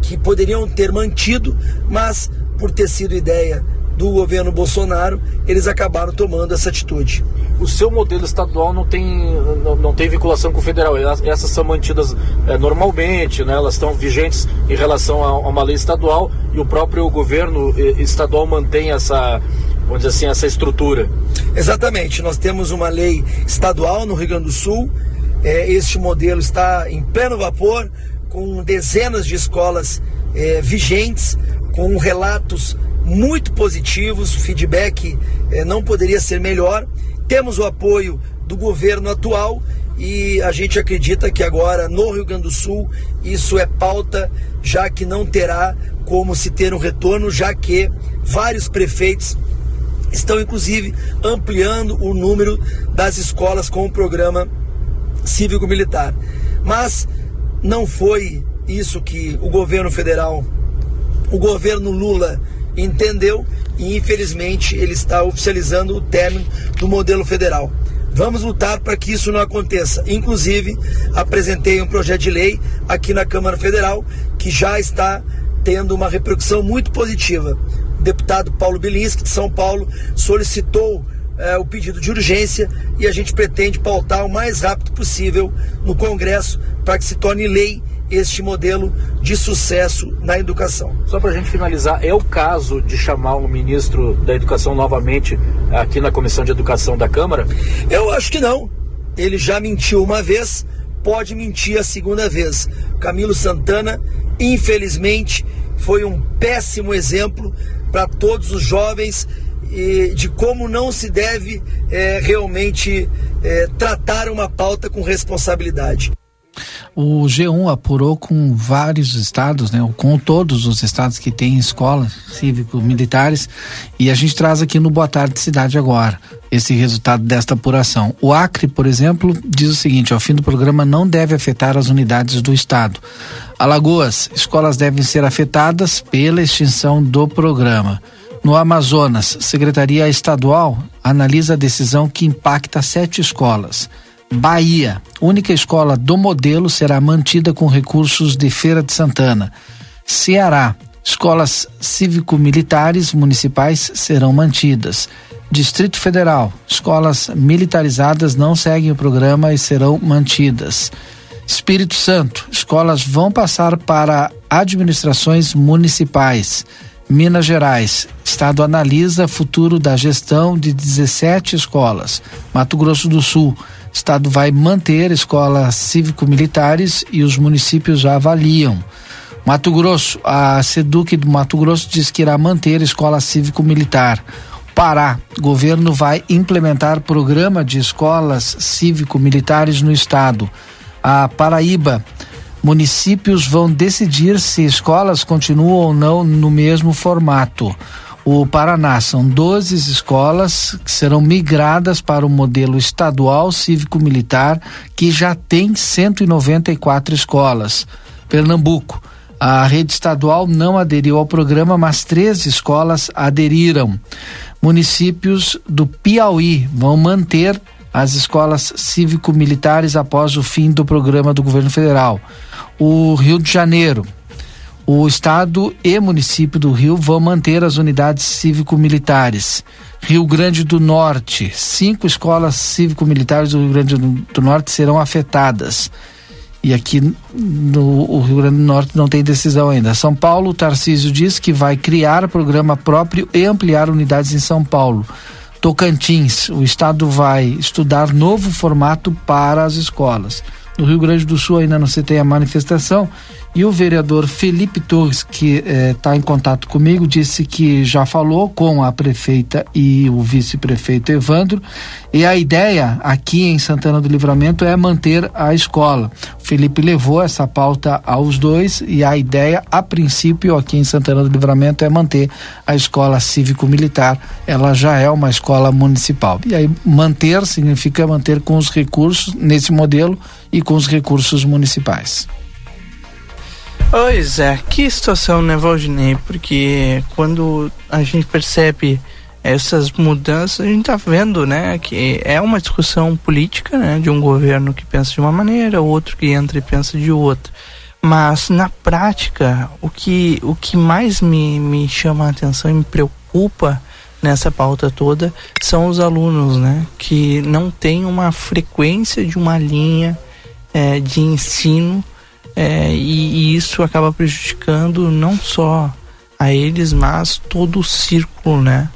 que poderiam ter mantido, mas por ter sido ideia do governo Bolsonaro, eles acabaram tomando essa atitude. O seu modelo estadual não tem, não, não tem vinculação com o federal. Essas são mantidas é, normalmente, né? elas estão vigentes em relação a, a, uma lei estadual e o próprio governo eh, estadual mantém essa, vamos dizer assim, essa estrutura. Exatamente. Nós temos uma lei estadual no Rio Grande do Sul. É, este modelo está em pleno vapor, com dezenas de escolas é, vigentes, com relatos muito positivos, feedback eh, não poderia ser melhor. Temos o apoio do governo atual e a gente acredita que agora no Rio Grande do Sul isso é pauta, já que não terá como se ter um retorno, já que vários prefeitos estão inclusive ampliando o número das escolas com o programa cívico-militar. Mas não foi isso que o governo federal, o governo Lula entendeu e infelizmente ele está oficializando o término do modelo federal. Vamos lutar para que isso não aconteça. Inclusive, apresentei um projeto de lei aqui na Câmara Federal que já está tendo uma repercussão muito positiva. O deputado Paulo Bilinski, de São Paulo, solicitou é, o pedido de urgência e a gente pretende pautar o mais rápido possível no Congresso para que se torne lei este modelo de sucesso na educação. Só para a gente finalizar, é o caso de chamar o ministro da Educação novamente aqui na Comissão de Educação da Câmara? Eu acho que não. Ele já mentiu uma vez, pode mentir a segunda vez. Camilo Santana, infelizmente, foi um péssimo exemplo para todos os jovens de como não se deve é, realmente é, tratar uma pauta com responsabilidade. O G1 apurou com vários estados, né, com todos os estados que têm escolas cívico-militares, e a gente traz aqui no Boa Tarde Cidade agora esse resultado desta apuração. O Acre, por exemplo, diz o seguinte: ao fim do programa não deve afetar as unidades do estado. Alagoas, escolas devem ser afetadas pela extinção do programa. No Amazonas, Secretaria Estadual analisa a decisão que impacta sete escolas. Bahia, única escola do modelo será mantida com recursos de Feira de Santana. Ceará, escolas cívico-militares municipais serão mantidas. Distrito Federal, escolas militarizadas não seguem o programa e serão mantidas. Espírito Santo, escolas vão passar para administrações municipais. Minas Gerais, Estado analisa futuro da gestão de 17 escolas. Mato Grosso do Sul, o Estado vai manter escolas cívico-militares e os municípios já avaliam. Mato Grosso, a SEDUC do Mato Grosso diz que irá manter escola cívico-militar. Pará, governo vai implementar programa de escolas cívico-militares no estado. A Paraíba, municípios vão decidir se escolas continuam ou não no mesmo formato o Paraná. São 12 escolas que serão migradas para o modelo estadual cívico-militar, que já tem 194 escolas. Pernambuco. A rede estadual não aderiu ao programa, mas três escolas aderiram. Municípios do Piauí vão manter as escolas cívico-militares após o fim do programa do governo federal. O Rio de Janeiro, o Estado e município do Rio vão manter as unidades cívico-militares. Rio Grande do Norte, cinco escolas cívico-militares do Rio Grande do Norte serão afetadas. E aqui no Rio Grande do Norte não tem decisão ainda. São Paulo, Tarcísio diz que vai criar programa próprio e ampliar unidades em São Paulo. Tocantins, o estado vai estudar novo formato para as escolas. No Rio Grande do Sul ainda não se tem a manifestação. E o vereador Felipe Torres, que está em contato comigo, disse que já falou com a prefeita e o vice-prefeito Evandro. E a ideia aqui em Santana do Livramento é manter a escola. O Felipe levou essa pauta aos dois e a ideia, a princípio, aqui em Santana do Livramento, é manter a escola cívico-militar. Ela já é uma escola municipal. E aí, manter significa manter com os recursos nesse modelo e com os recursos municipais. Pois é, que situação, né, Valdinei? Porque quando a gente percebe essas mudanças, a gente tá vendo, né, que é uma discussão política, né, de um governo que pensa de uma maneira, outro que entra e pensa de outra. Mas na prática, o que, o que mais me, me chama a atenção e me preocupa nessa pauta toda são os alunos, né, que não têm uma frequência de uma linha é, de ensino é, e, e, isso acaba prejudicando não só a eles, mas todo o círculo, né?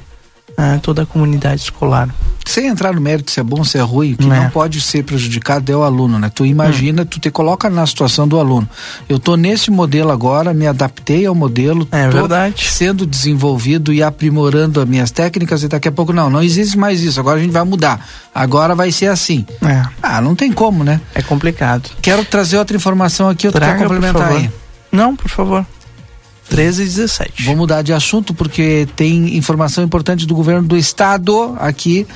Toda a comunidade escolar. Sem entrar no mérito se é bom, se é ruim, o que não, não pode ser prejudicado é o aluno, né? Tu imagina, hum. tu te coloca na situação do aluno. Eu tô nesse modelo agora, me adaptei ao modelo, é verdade. sendo desenvolvido e aprimorando as minhas técnicas e daqui a pouco não, não existe mais isso. Agora a gente vai mudar. Agora vai ser assim. É. Ah, não tem como, né? É complicado. Quero trazer outra informação aqui, eu Traga, quero complementar aí. Não, por favor. 13 e 17. Vou mudar de assunto porque tem informação importante do governo do estado aqui.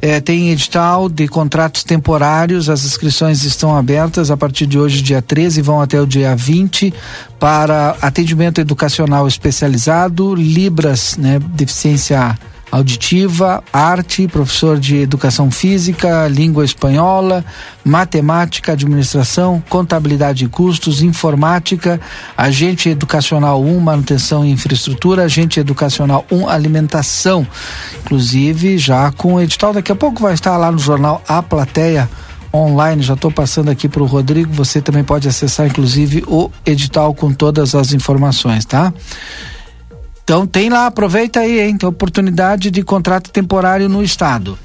É, tem edital de contratos temporários, as inscrições estão abertas a partir de hoje, dia 13, vão até o dia 20, para atendimento educacional especializado, Libras, né, deficiência auditiva, arte, professor de educação física, língua espanhola, matemática, administração, contabilidade e custos, informática, agente educacional 1, manutenção e infraestrutura, agente educacional 1, alimentação. Inclusive, já com o edital, daqui a pouco vai estar lá no jornal A Plateia online. Já estou passando aqui para o Rodrigo. Você também pode acessar, inclusive, o edital com todas as informações, tá? Então tem lá, aproveita aí, hein? Tem oportunidade de contrato temporário no estado.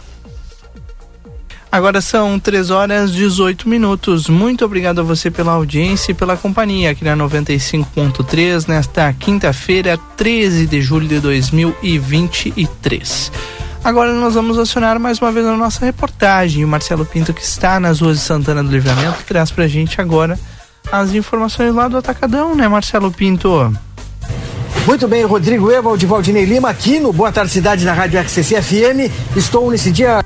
Agora são 3 horas 18 minutos. Muito obrigado a você pela audiência e pela companhia aqui na 95.3 nesta quinta-feira, 13 de julho de 2023. Agora nós vamos acionar mais uma vez a nossa reportagem. O Marcelo Pinto, que está nas ruas de Santana do Livramento, traz pra gente agora as informações lá do Atacadão, né, Marcelo Pinto? Muito bem, Rodrigo Evald, Valdinei Lima, aqui no Boa Tarde Cidade, na Rádio XCC FM. Estou nesse dia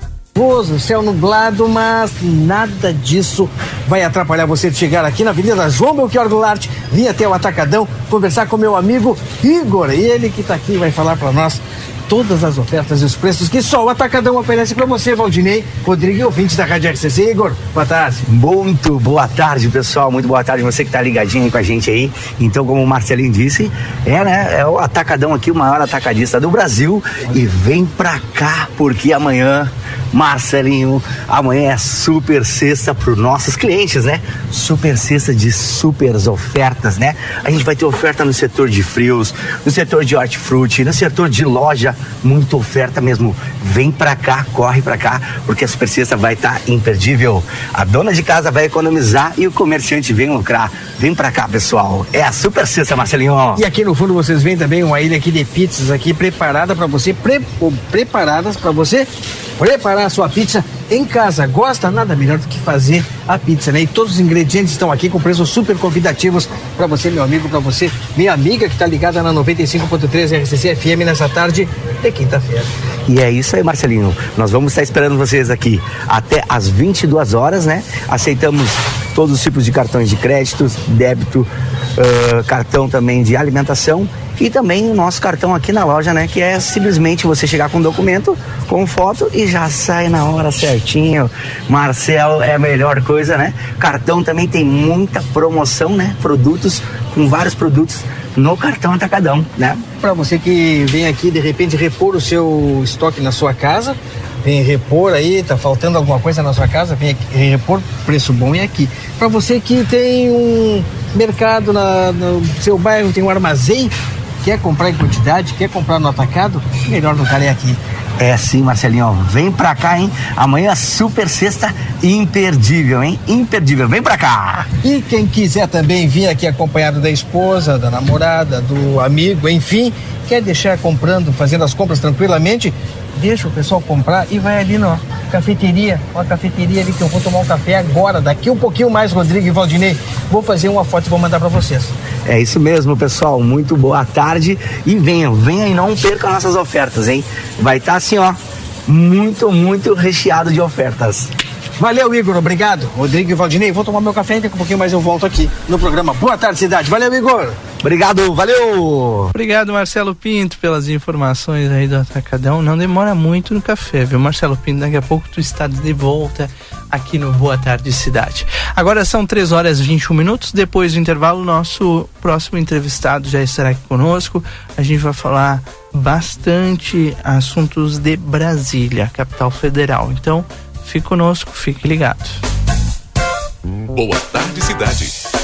céu nublado, mas nada disso vai atrapalhar você de chegar aqui na Avenida João Belchior Goulart, vir até o Atacadão, conversar com meu amigo Igor, ele que está aqui vai falar para nós todas as ofertas e os preços que só o Atacadão oferece para você, Valdinei, Rodrigo e ouvinte da Rádio RCC. Igor, boa tarde. Muito boa tarde, pessoal. Muito boa tarde você que está ligadinho aí com a gente aí. Então, como o Marcelinho disse, é, né? É o Atacadão aqui, o maior atacadista do Brasil. E vem pra cá, porque amanhã Marcelinho, amanhã é super sexta para os nossos clientes, né? Super sexta de super ofertas, né? A gente vai ter oferta no setor de frios, no setor de hortifruti, no setor de loja, muita oferta mesmo. Vem para cá, corre para cá, porque a super sexta vai estar tá imperdível. A dona de casa vai economizar e o comerciante vem lucrar. Vem para cá, pessoal. É a super sexta, Marcelinho. E aqui no fundo vocês veem também uma ilha aqui de pizzas aqui preparada para você, pre preparadas para você preparar a sua pizza em casa. Gosta? Nada melhor do que fazer a pizza, né? E todos os ingredientes estão aqui com preços super convidativos para você, meu amigo, para você, minha amiga que está ligada na 95.3 RCC FM nessa tarde de quinta-feira. E é isso aí, Marcelinho. Nós vamos estar esperando vocês aqui até às 22 horas, né? Aceitamos todos os tipos de cartões de créditos, débito, uh, cartão também de alimentação e também o nosso cartão aqui na loja, né? Que é simplesmente você chegar com um documento, com foto e já sai na hora certinho. Marcel é a melhor coisa, né? Cartão também tem muita promoção, né? Produtos, com vários produtos no cartão atacadão, né? Para você que vem aqui de repente repor o seu estoque na sua casa, vem repor aí, tá faltando alguma coisa na sua casa, vem repor, preço bom é aqui. Para você que tem um mercado na, no seu bairro, tem um armazém, quer comprar em quantidade, quer comprar no atacado, melhor lugar é aqui. É sim, Marcelinho. Vem pra cá, hein? Amanhã super sexta imperdível, hein? Imperdível. Vem pra cá. E quem quiser também vir aqui acompanhado da esposa, da namorada, do amigo, enfim, quer deixar comprando, fazendo as compras tranquilamente, deixa o pessoal comprar e vai ali na cafeteria, uma cafeteria ali que eu vou tomar um café agora, daqui um pouquinho mais, Rodrigo e Valdinei. Vou fazer uma foto e vou mandar para vocês. É isso mesmo, pessoal. Muito boa tarde e venham, venham e não percam nossas ofertas, hein? Vai estar tá assim, ó, muito, muito recheado de ofertas. Valeu, Igor. Obrigado. Rodrigo e Valdinei, vou tomar meu café daqui um pouquinho mais eu volto aqui no programa. Boa tarde, cidade. Valeu, Igor. Obrigado, valeu! Obrigado, Marcelo Pinto, pelas informações aí do Atacadão. Não demora muito no café, viu, Marcelo Pinto? Daqui a pouco tu está de volta aqui no Boa Tarde Cidade. Agora são 3 horas e 21 minutos. Depois do intervalo, nosso próximo entrevistado já estará aqui conosco. A gente vai falar bastante assuntos de Brasília, capital federal. Então, fique conosco, fique ligado. Boa Tarde Cidade.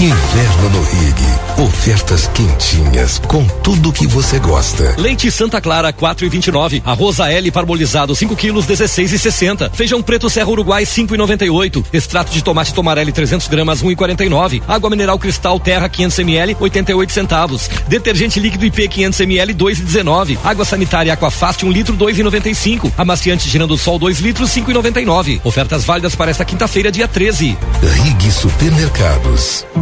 Inverno no Rig. Ofertas quentinhas com tudo que você gosta. Leite Santa Clara 4,29. Arroz L parbolizado 5 quilos 16,60. Feijão preto Serra Uruguai 5,98. Extrato de tomate Tomarelli 300 gramas 1,49. Água mineral Cristal Terra 500 ml 88 centavos. Detergente líquido IP 500 ml 2,19. Água sanitária Aquafast 1 litro 2,95. Amaciante Girando Sol 2 litros 5,99. Ofertas válidas para esta quinta-feira dia 13. Rig Supermercados.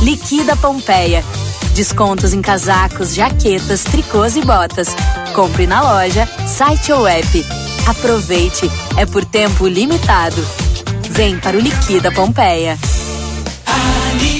Liquida Pompeia. Descontos em casacos, jaquetas, tricôs e botas. Compre na loja, site ou app. Aproveite, é por tempo limitado. Vem para o Liquida Pompeia. No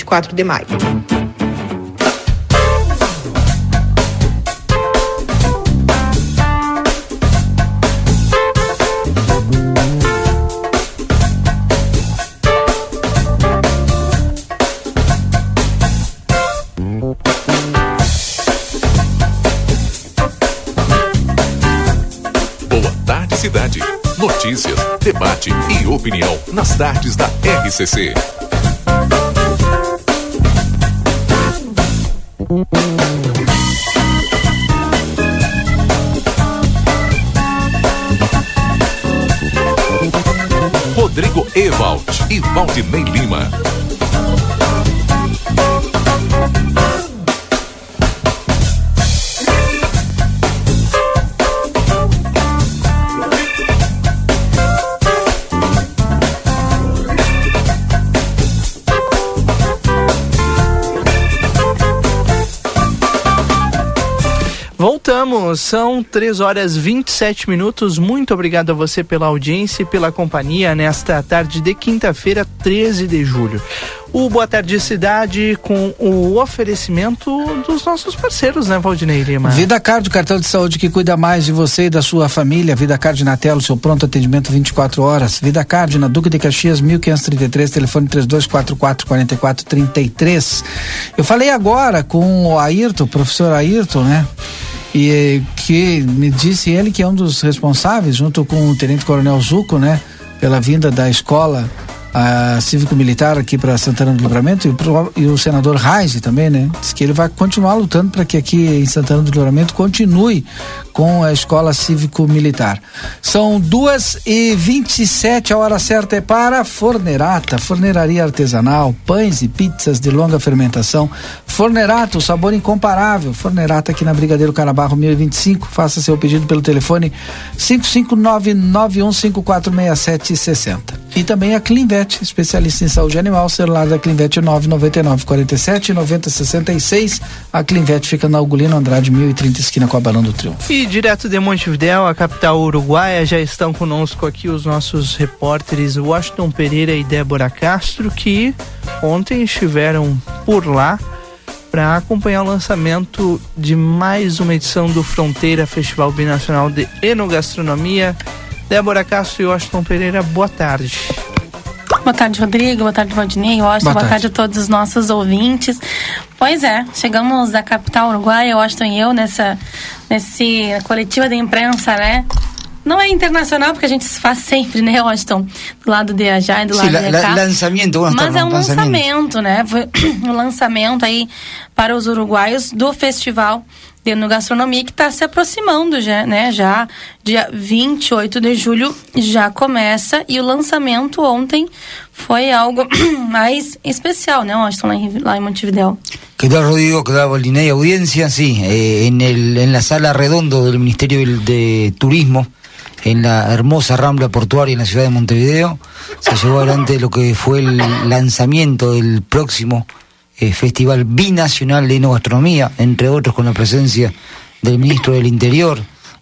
24 de maio. Cidade. Notícias, debate e opinião nas tardes da RCC. Rodrigo Ewald e Valdinei Lima. Voltamos, são 3 horas 27 minutos. Muito obrigado a você pela audiência e pela companhia nesta tarde de quinta-feira, 13 de julho. O Boa Tarde Cidade com o oferecimento dos nossos parceiros, né, Valdinei Lima? Vida Card, o cartão de saúde que cuida mais de você e da sua família. Vida Card na tela, seu pronto atendimento 24 horas. Vida Card na Duque de Caxias, 1533, telefone 3244 4433. Eu falei agora com o Ayrton, o professor Ayrton, né? E que me disse ele que é um dos responsáveis, junto com o Tenente Coronel Zuco, né? Pela vinda da escola a cívico-militar aqui para Santana do Livramento e, pro, e o senador Reis também, né? Diz que ele vai continuar lutando para que aqui em Santana do Livramento continue com a escola cívico-militar. São duas e vinte e sete, a hora certa é para Fornerata, forneraria artesanal, pães e pizzas de longa fermentação. Fornerata, o sabor incomparável. Fornerata aqui na Brigadeiro Carabarro 1025. Faça seu pedido pelo telefone 55991546760. E também a Clinvet, especialista em saúde animal, celular da Clinvet 999 47 90 66. A Clinvet fica na Algolino Andrade 1030 esquina com a Balão do Triunfo. E direto de Montevidéu, a capital uruguaia, já estão conosco aqui os nossos repórteres Washington Pereira e Débora Castro, que ontem estiveram por lá para acompanhar o lançamento de mais uma edição do Fronteira Festival Binacional de Enogastronomia. Débora Castro e Washington Pereira, boa tarde. Boa tarde, Rodrigo. Boa tarde, Valdinei. Washington, boa, boa tarde. tarde a todos os nossos ouvintes. Pois é, chegamos da capital uruguaia, Washington e eu, nessa nesse coletiva de imprensa, né? Não é internacional, porque a gente faz sempre, né, Washington? Do lado de Ajá e do lado sí, de cá. lançamento, Mas é um lançamento. lançamento, né? Foi um lançamento aí para os uruguaios do festival de gastronomia que está se aproximando já, né? Já dia 28 de julho já começa e o lançamento ontem foi algo mais especial, né, Washington, lá em, lá em Montevideo. ¿Qué tal, Rodrigo? ¿Qué tal, Bolinay? Audiencia, sí, eh, en, en la sala redondo del Ministerio de Turismo, en la hermosa rambla portuaria en la ciudad de Montevideo, se llevó adelante lo que fue el lanzamiento del próximo eh, Festival Binacional de Enogastronomía, entre otros con la presencia del Ministro del Interior,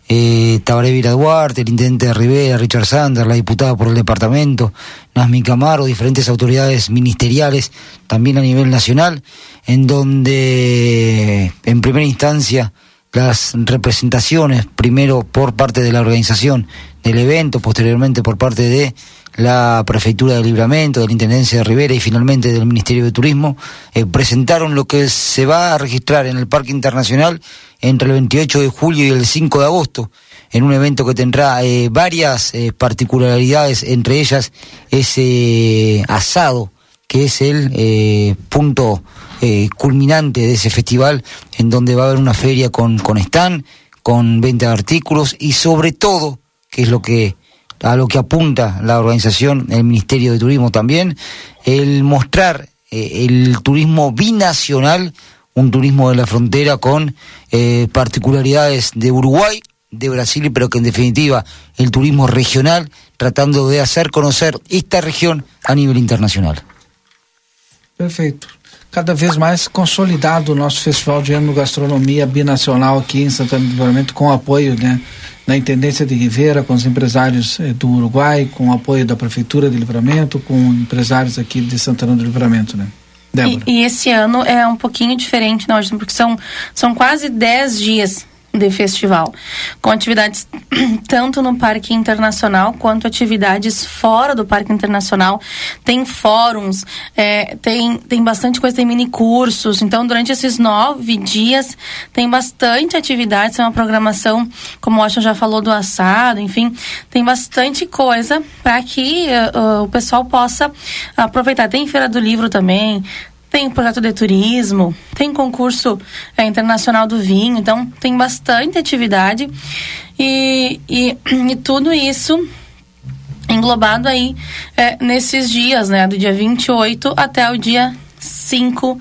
eh, Tabaré Duarte, el intendente de Rivera, Richard Sanders, la diputada por el departamento, Nasmi Camaro, diferentes autoridades ministeriales, también a nivel nacional, en donde en primera instancia las representaciones, primero por parte de la organización del evento, posteriormente por parte de la Prefectura de Libramento, de la Intendencia de Rivera y finalmente del Ministerio de Turismo, eh, presentaron lo que se va a registrar en el Parque Internacional entre el 28 de julio y el 5 de agosto, en un evento que tendrá eh, varias eh, particularidades, entre ellas ese asado, que es el eh, punto eh, culminante de ese festival, en donde va a haber una feria con, con stand, con venta de artículos y sobre todo, que es lo que a lo que apunta la organización, el Ministerio de Turismo también, el mostrar eh, el turismo binacional, un turismo de la frontera con eh, particularidades de Uruguay, de Brasil, pero que en definitiva el turismo regional, tratando de hacer conocer esta región a nivel internacional. Perfeito. Cada vez mais consolidado o nosso Festival de Gastronomia Binacional aqui em Santana do Livramento, com apoio né, da Intendência de Rivera, com os empresários eh, do Uruguai, com apoio da Prefeitura de Livramento, com empresários aqui de Santana do Livramento, né? E, e, esse ano é um pouquinho diferente, não, porque são, são quase 10 dias de festival, com atividades tanto no Parque Internacional quanto atividades fora do Parque Internacional. Tem fóruns, é, tem, tem bastante coisa, tem mini cursos. Então, durante esses nove dias, tem bastante atividades. É uma programação, como o Washington já falou, do assado, enfim, tem bastante coisa para que uh, o pessoal possa aproveitar. Tem Feira do Livro também, tem projeto de turismo, tem concurso é, internacional do vinho, então tem bastante atividade e, e, e tudo isso englobado aí é, nesses dias, né, do dia 28 até o dia 5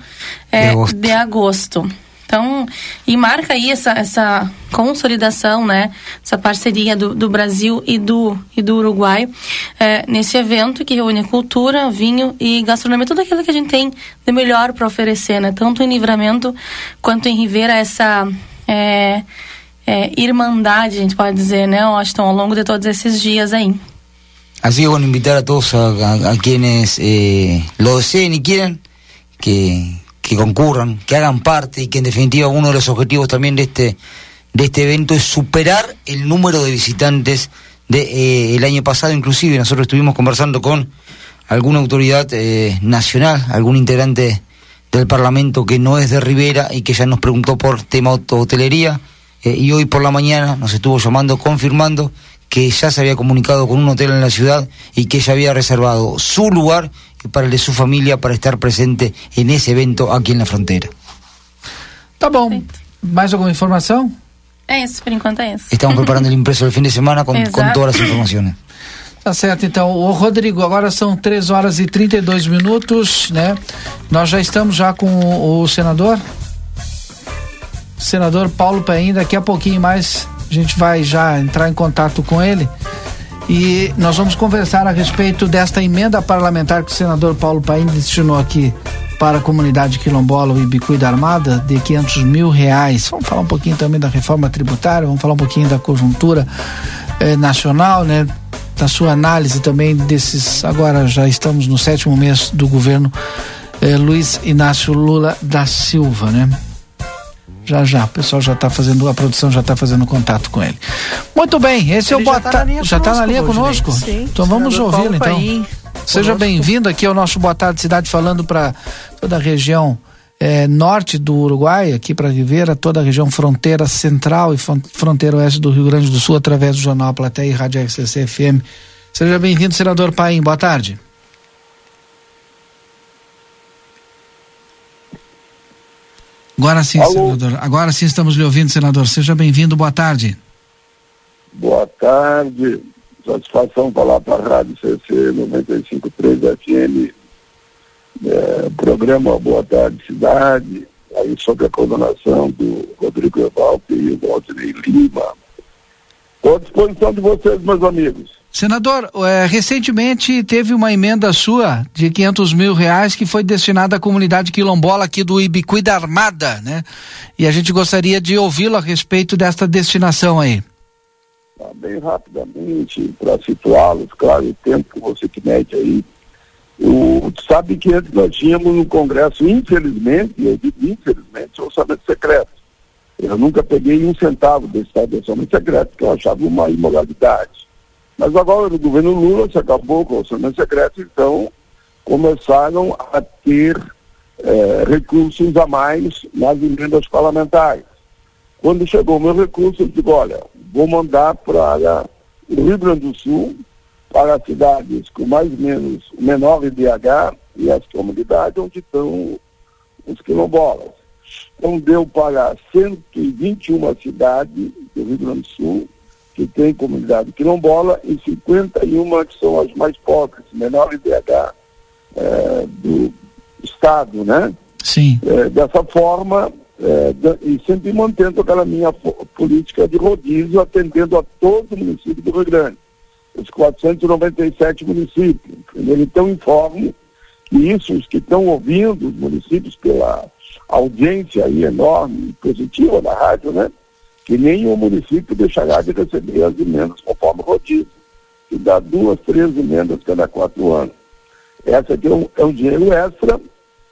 é, de. De agosto. Então, e marca aí essa, essa consolidação, né? Essa parceria do, do Brasil e do, e do Uruguai é, nesse evento que reúne cultura, vinho e gastronomia, tudo aquilo que a gente tem de melhor para oferecer, né? Tanto em Livramento quanto em Rivera, essa é, é, irmandade, a gente pode dizer, né, Washington, ao longo de todos esses dias aí. Así bueno, invitar a todos a, a, a quienes eh, lo deseen y quieren que, que concurran, que hagan parte y que en definitiva uno de los objetivos también de este, de este evento es superar el número de visitantes de eh, año pasado, inclusive nosotros estuvimos conversando con alguna autoridad eh, nacional, algún integrante del Parlamento que no es de Rivera y que ya nos preguntó por tema hotelería eh, y hoy por la mañana nos estuvo llamando confirmando que ya se había comunicado con un hotel en la ciudad y que ya había reservado su lugar para el de su familia para estar presente en ese evento aquí en la frontera. Tá bom. Mais alguma informação? É isso, por enquanto é isso. Estamos preparando el impreso del fin de semana con, con todas las informaciones. Tá certo, então. O Rodrigo, agora são 3 horas e 32 minutos, né? Nós já estamos já com o, o senador. Senador Paulo Paim, daqui a pouquinho mais a gente vai já entrar em contato com ele. E nós vamos conversar a respeito desta emenda parlamentar que o senador Paulo Paim destinou aqui para a comunidade quilombola e Ibicuí da Armada de 500 mil reais. Vamos falar um pouquinho também da reforma tributária, vamos falar um pouquinho da conjuntura eh, nacional, né? Da sua análise também desses. Agora já estamos no sétimo mês do governo eh, Luiz Inácio Lula da Silva, né? Já já. O pessoal já está fazendo, a produção já está fazendo contato com ele. Muito bem, esse ele é o Boa Tarde. Já está na linha conosco? Sim, então vamos ouvi-lo então. Seja bem-vindo aqui ao nosso Boa Tarde Cidade, falando para toda a região é, norte do Uruguai, aqui para Rivera, toda a região fronteira central e fronteira oeste do Rio Grande do Sul, através do Jornal Plateia e Rádio XCC FM. Seja bem-vindo, senador Paim. Boa tarde. Agora sim, Alô? senador. Agora sim estamos lhe ouvindo, senador. Seja bem-vindo. Boa tarde. Boa tarde. Satisfação falar para a Rádio CC 95.3 FM. É, programa Boa Tarde Cidade. Aí sob a coordenação do Rodrigo Evaldo e o Waldney Lima. Estou à disposição de vocês, meus amigos. Senador, é, recentemente teve uma emenda sua de 500 mil reais que foi destinada à comunidade quilombola aqui do Ibicuí da Armada, né? E a gente gostaria de ouvi-lo a respeito desta destinação aí. Ah, bem rapidamente, para situá-los, claro, o tempo que você que mede aí. O, sabe que antes nós tínhamos no Congresso, infelizmente, eu digo infelizmente, orçamento secreto. Eu nunca peguei um centavo desse de orçamento secreto, que eu achava uma imoralidade. Mas agora, no governo Lula, se acabou com o orçamento secreto, então começaram a ter é, recursos a mais nas emendas parlamentares. Quando chegou o meu recurso, eu digo, olha, vou mandar para o Rio Grande do Sul, para cidades com mais ou menos menor IDH e as comunidades onde estão os quilombolas. Então deu para 121 cidades do Rio Grande do Sul que tem comunidade quilombola, e 51 que são as mais pobres, menor IDH é, do, Estado, né? Sim. É, dessa forma, é, e sempre mantendo aquela minha política de rodízio, atendendo a todo o município do Rio Grande, os 497 municípios. Então, informo que isso, os que estão ouvindo, os municípios, pela audiência aí enorme positiva da rádio, né? Que nenhum município deixará de receber as emendas conforme o rodízio, que dá duas, três emendas cada quatro anos. Essa aqui é um, é um dinheiro extra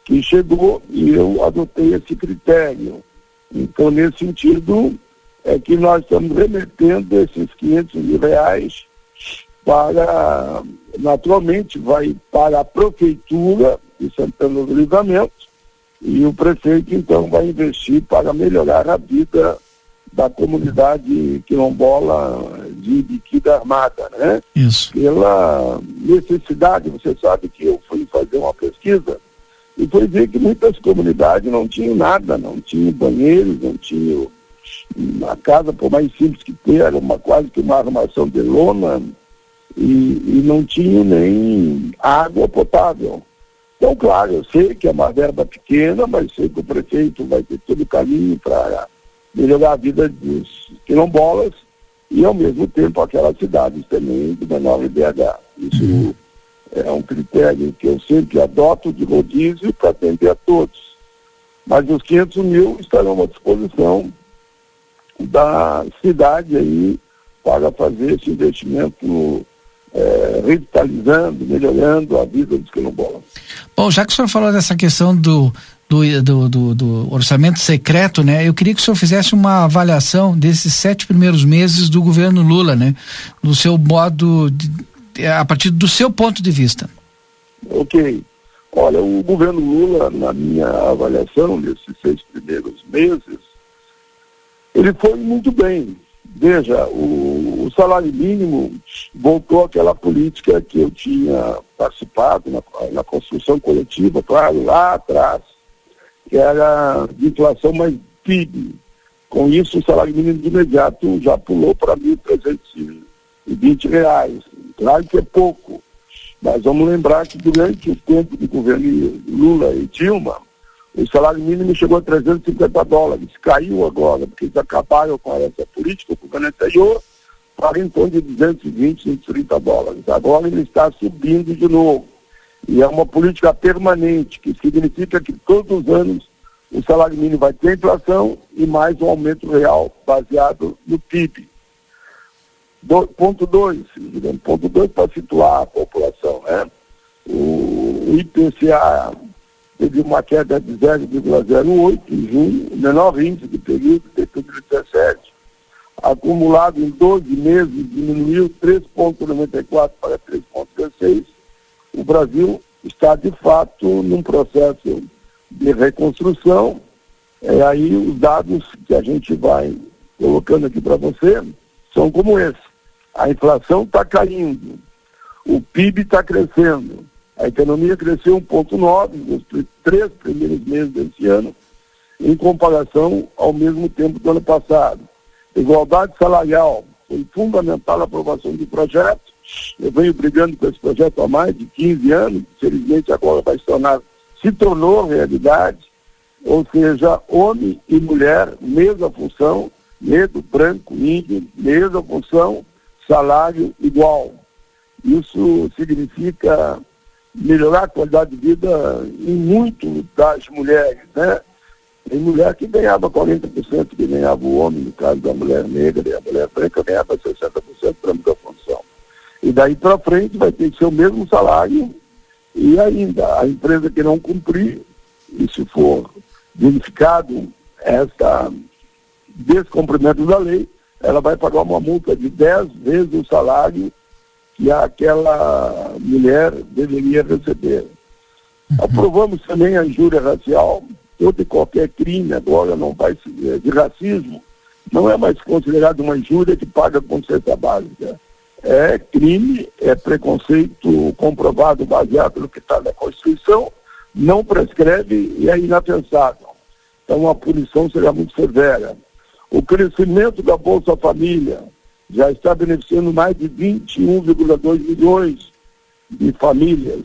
que chegou e eu adotei esse critério. Então, nesse sentido, é que nós estamos remetendo esses 500 mil reais para, naturalmente, vai para a Prefeitura de Santana do Livramento e o prefeito, então, vai investir para melhorar a vida da comunidade quilombola de Biquida Armada, né? Isso. Pela necessidade, você sabe que eu fui fazer uma pesquisa e fui ver que muitas comunidades não tinham nada, não tinham banheiros, não tinham a casa, por mais simples que tenha, era uma, quase que uma armação de lona e, e não tinham nem água potável. Então, claro, eu sei que é uma verba pequena, mas sei que o prefeito vai ter todo o caminho para melhorar a vida dos quilombolas e, ao mesmo tempo, aquelas cidades também do menor IDH. Isso é um critério que eu sempre adoto de rodízio para atender a todos. Mas os 500 mil estarão à disposição da cidade aí para fazer esse investimento eh, revitalizando, melhorando a vida dos quilombolas. Bom, já que o senhor falou dessa questão do, do, do, do- do orçamento secreto, né? Eu queria que o senhor fizesse uma avaliação desses sete primeiros meses do governo Lula, né? No seu modo, de- a partir do seu ponto de vista. Ok. Olha, o governo Lula, na minha avaliação, nesses seis primeiros meses, ele foi muito bem. Veja, o, o salário mínimo voltou àquela política que eu tinha participado na, na construção coletiva, claro, lá atrás, que era de inflação mais PIB. Com isso, o salário mínimo de imediato já pulou para 1.320 reais. Claro que é pouco, mas vamos lembrar que durante o tempo do governo Lula e Dilma, o salário mínimo chegou a 350 dólares. Caiu agora, porque eles acabaram com essa política, o governo anterior, para em torno de 220, 130 dólares. Agora ele está subindo de novo. E é uma política permanente, que significa que todos os anos o salário mínimo vai ter inflação e mais um aumento real baseado no PIB. Do, ponto 2, ponto 2 para situar a população, né? O IPCA teve uma queda de 0,08 em junho, o menor índice do período de 2017. Acumulado em 12 meses, diminuiu 3,94 para 3,16. O Brasil está, de fato, num processo de reconstrução. É aí os dados que a gente vai colocando aqui para você são como esse. A inflação está caindo, o PIB está crescendo, a economia cresceu 1,9 nos três primeiros meses desse ano, em comparação ao mesmo tempo do ano passado. Igualdade salarial foi fundamental a aprovação do projeto. Eu venho brigando com esse projeto há mais de 15 anos, felizmente agora vai se tornar, se tornou realidade, ou seja, homem e mulher, mesma função, negro, branco, índio, mesma função, salário igual. Isso significa melhorar a qualidade de vida em muito das mulheres, né? Tem mulher que ganhava 40% que ganhava o homem, no caso da mulher negra, e a mulher branca ganhava 60% para a mesma função. E daí para frente vai ter que ser o mesmo salário e ainda a empresa que não cumprir, e se for verificado esta descumprimento da lei, ela vai pagar uma multa de 10 vezes o salário que aquela mulher deveria receber. Aprovamos também a injúria racial, todo e qualquer crime agora não vai de racismo, não é mais considerado uma injúria que paga com cesta básica. É crime, é preconceito comprovado baseado no que está na Constituição, não prescreve e é inapensável. Então a punição será muito severa. O crescimento da Bolsa Família já está beneficiando mais de 21,2 milhões de famílias.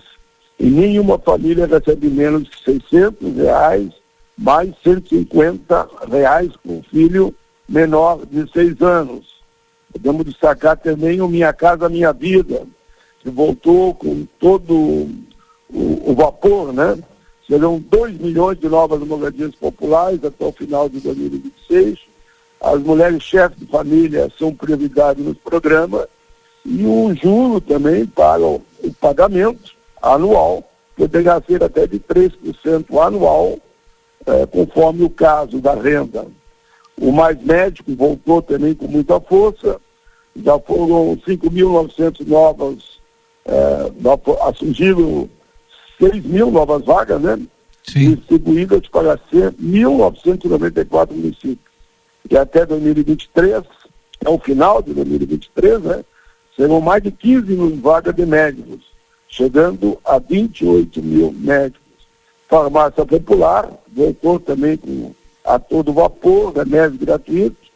E nenhuma família recebe menos de 600 reais, mais 150 reais por filho menor de seis anos. Podemos destacar também o Minha Casa Minha Vida, que voltou com todo o, o vapor, né? Serão 2 milhões de novas moradias populares até o final de 2026. As mulheres chefes de família são prioridade nos programas e o juro também para o, o pagamento anual poderá ser até de 3% anual, eh, conforme o caso da renda. O Mais Médico voltou também com muita força, já foram 5.900 novas, eh, surgiram 6 mil novas vagas, né? Sim. Distribuídas para 1.994 municípios. E até 2023, é o final de 2023, né? Serão mais de 15 mil vagas de médicos, chegando a 28 mil médicos. Farmácia Popular voltou também com, a todo vapor, remédios gratuitos,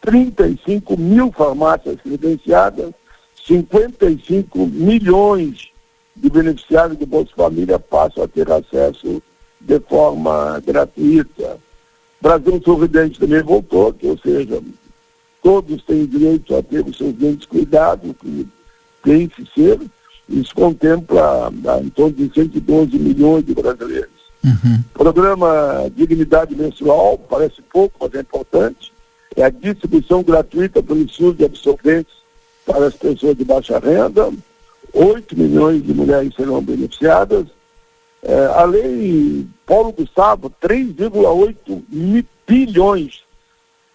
35 mil farmácias credenciadas, 55 milhões de beneficiários do Bolsa Família passam a ter acesso de forma gratuita. Brasil Sorridente também voltou, que, ou seja, todos têm direito a ter os seus dentes cuidados, que tem que ser. Isso contempla ah, em torno de 112 milhões de brasileiros. Uhum. Programa Dignidade Menstrual, parece pouco, mas é importante. É a distribuição gratuita pelo SUS de absorventes para as pessoas de baixa renda. 8 milhões de mulheres serão beneficiadas. É, a lei Paulo Gustavo, 3,8 bilhões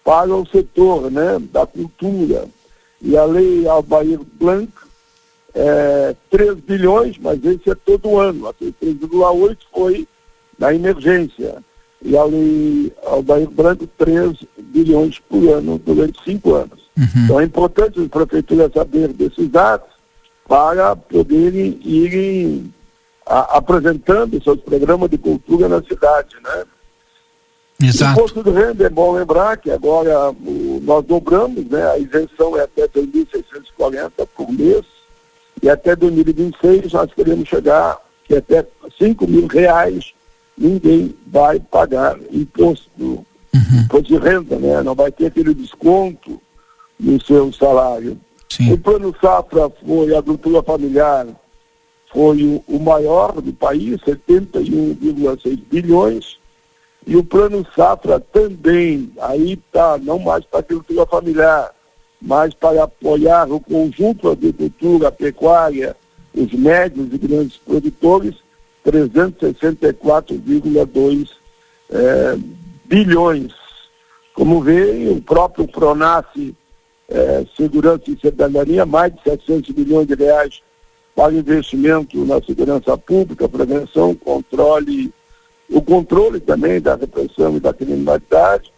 para o setor né, da cultura. E a lei Albair Blanc, é, 3 bilhões, mas esse é todo ano. Aquele 3,8 foi na emergência. E a lei Albair Branco, 3 bilhões por ano durante cinco anos. Uhum. Então é importante as prefeituras saberem desses dados para poderem irem a, apresentando seus programas de cultura na cidade, né? Exato. O imposto de renda é bom lembrar que agora o, nós dobramos, né? A isenção é até 2.640 por mês e até 2026 nós queremos chegar que até 5 mil reais ninguém vai pagar imposto, uhum. imposto de renda, né? Não vai ter aquele desconto no seu salário. Sim. O plano safra foi a agricultura familiar, foi o, o maior do país, 71,6 bilhões, e o plano safra também, aí está, não mais para a agricultura familiar, mas para apoiar o conjunto da agricultura, a pecuária, os médios e grandes produtores, 364,2 é, bilhões. Como vê, o próprio Pronace é, Segurança e Cidadania, mais de 700 milhões de reais para investimento na segurança pública, prevenção, controle, o controle também da repressão e da criminalidade.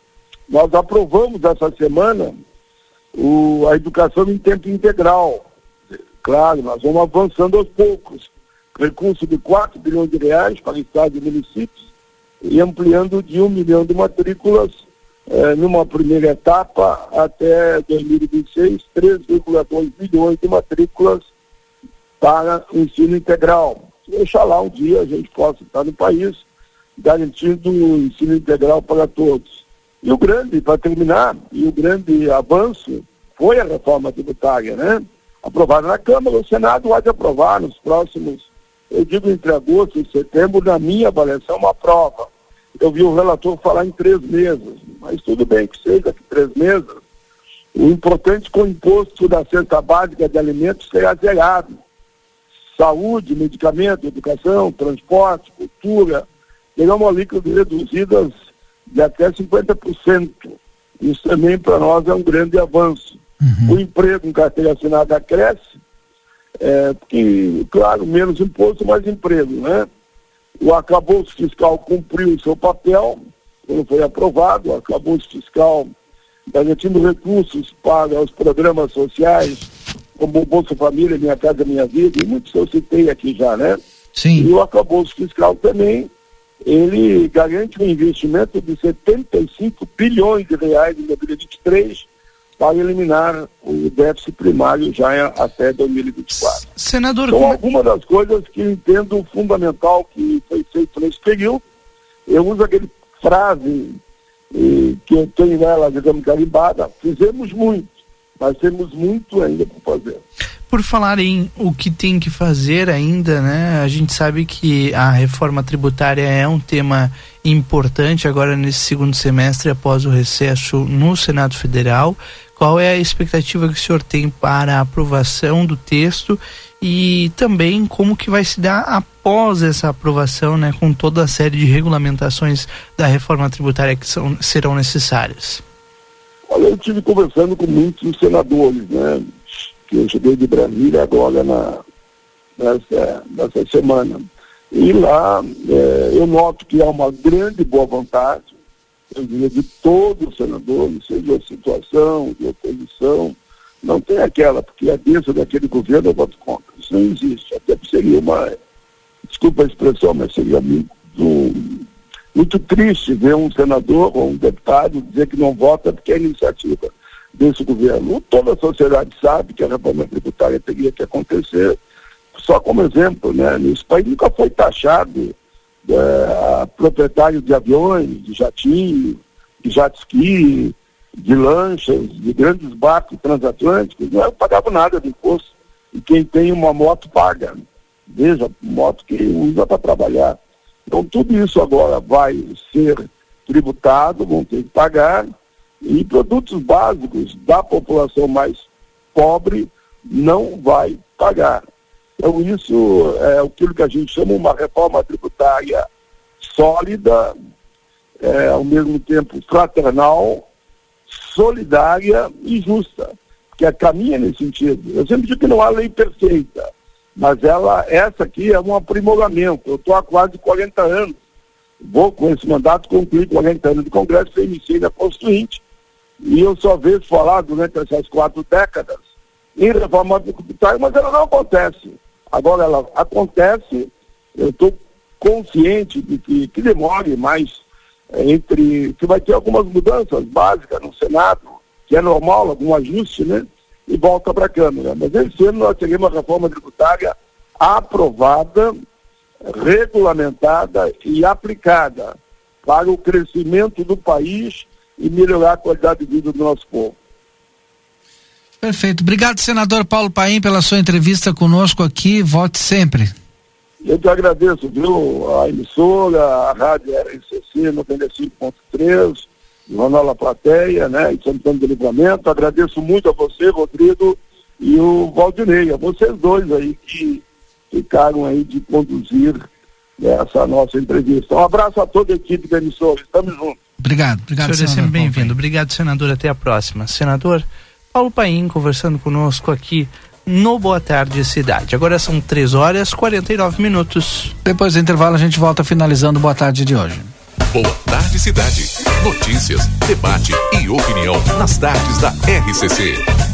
Nós aprovamos essa semana o, a educação em tempo integral. Claro, nós vamos avançando aos poucos. Recurso de 4 bilhões de reais para estados e municípios e ampliando de 1 milhão de matrículas eh, numa primeira etapa até 2026, 3,2 bilhões de matrículas para o ensino integral. Oxalá um dia a gente possa estar no país garantindo o ensino integral para todos. E o grande, para terminar, e o grande avanço foi a reforma tributária, né? Aprovada na Câmara, o Senado vai aprovar nos próximos, eu digo entre agosto e setembro, na minha avaliação, uma prova. Eu vi o relator falar em três meses, mas tudo bem que seja que três meses. O importante é que o imposto da cesta básica de alimentos será zerado. Saúde, medicamento, educação, transporte, cultura, terão alíquotas reduzidas de até 50%. Isso também para nós é um grande avanço. Uhum. O emprego em carteira assinada cresce, é, porque, claro, menos imposto, mais emprego, né? O arcabouço fiscal cumpriu o seu papel, quando foi aprovado, o arcabouço fiscal garantindo recursos para os programas sociais, como o Bolsa Família, Minha Casa Minha Vida, e muitos eu citei aqui já, né? Sim. E o arcabouço fiscal também, ele garante um investimento de 75 bilhões de reais em 2023, para eliminar o déficit primário já até 2024. Senador, Então, como- algumas das coisas que eu entendo fundamental que foi feito nesse período, eu uso aquele frase eh, que eu tenho nela, digamos, carimbada, fizemos muito, mas temos muito ainda para fazer. Por falar em o que tem que fazer ainda, né? A gente sabe que a reforma tributária é um tema importante agora nesse segundo semestre após o recesso no Senado Federal. Qual é a expectativa que o senhor tem para a aprovação do texto e também como que vai se dar após essa aprovação, né, com toda a série de regulamentações da reforma tributária que são, serão necessárias? Olha, eu estive conversando com muitos senadores, né? Que eu cheguei de Brasília agora na, nessa, nessa semana. E lá eh, eu noto que há uma grande boa vontade, eu diria, de todos os senadores, seja a situação, de oposição, não tem aquela, porque a dentro daquele governo eu voto contra. Isso não existe. Até porque seria uma, desculpa a expressão, mas seria muito, muito triste ver um senador ou um deputado dizer que não vota porque é iniciativa desse governo. Toda a sociedade sabe que a reforma tributária teria que acontecer. Só como exemplo, né, nesse país nunca foi taxado é, proprietário de aviões, de jatinho, de jet ski, de lanchas, de grandes barcos transatlânticos, não pagava nada de imposto. E quem tem uma moto paga. Veja, moto que usa para trabalhar. Então tudo isso agora vai ser tributado, vão ter que pagar, e produtos básicos da população mais pobre não vai pagar. Então isso é aquilo que a gente chama uma reforma tributária sólida, é, ao mesmo tempo fraternal, solidária e justa, que caminha nesse sentido. Eu sempre digo que não há lei perfeita, mas ela, essa aqui é um aprimoramento. Eu estou há quase 40 anos, vou com esse mandato concluir 40 anos de Congresso, eu iniciei na Constituinte, e eu só vejo falar durante essas quatro décadas em reforma tributária, mas ela não acontece. Agora ela acontece, eu estou consciente de que, que demore mais é, entre. que vai ter algumas mudanças básicas no Senado, que é normal, algum ajuste, né? E volta para a Câmara. Mas esse ano nós teremos uma reforma tributária aprovada, regulamentada e aplicada para o crescimento do país e melhorar a qualidade de vida do nosso povo. Perfeito. Obrigado, senador Paulo Paim, pela sua entrevista conosco aqui. Volte sempre. Eu te agradeço, viu? A emissora, a rádio RCC 95.3, Jornal La Plateia, né? E Santana do Livramento. Agradeço muito a você, Rodrigo, e o Valdinei, a vocês dois aí que ficaram aí de conduzir essa nossa entrevista. Um abraço a toda a equipe da emissora. Estamos juntos. Obrigado, obrigado, o senhor é sempre bem-vindo. Obrigado, senador. Até a próxima. Senador Paulo Paim conversando conosco aqui no Boa Tarde Cidade. Agora são 3 horas e 49 minutos. Depois do intervalo a gente volta finalizando o Boa Tarde de hoje. Boa Tarde Cidade. Notícias, debate e opinião nas tardes da RCC.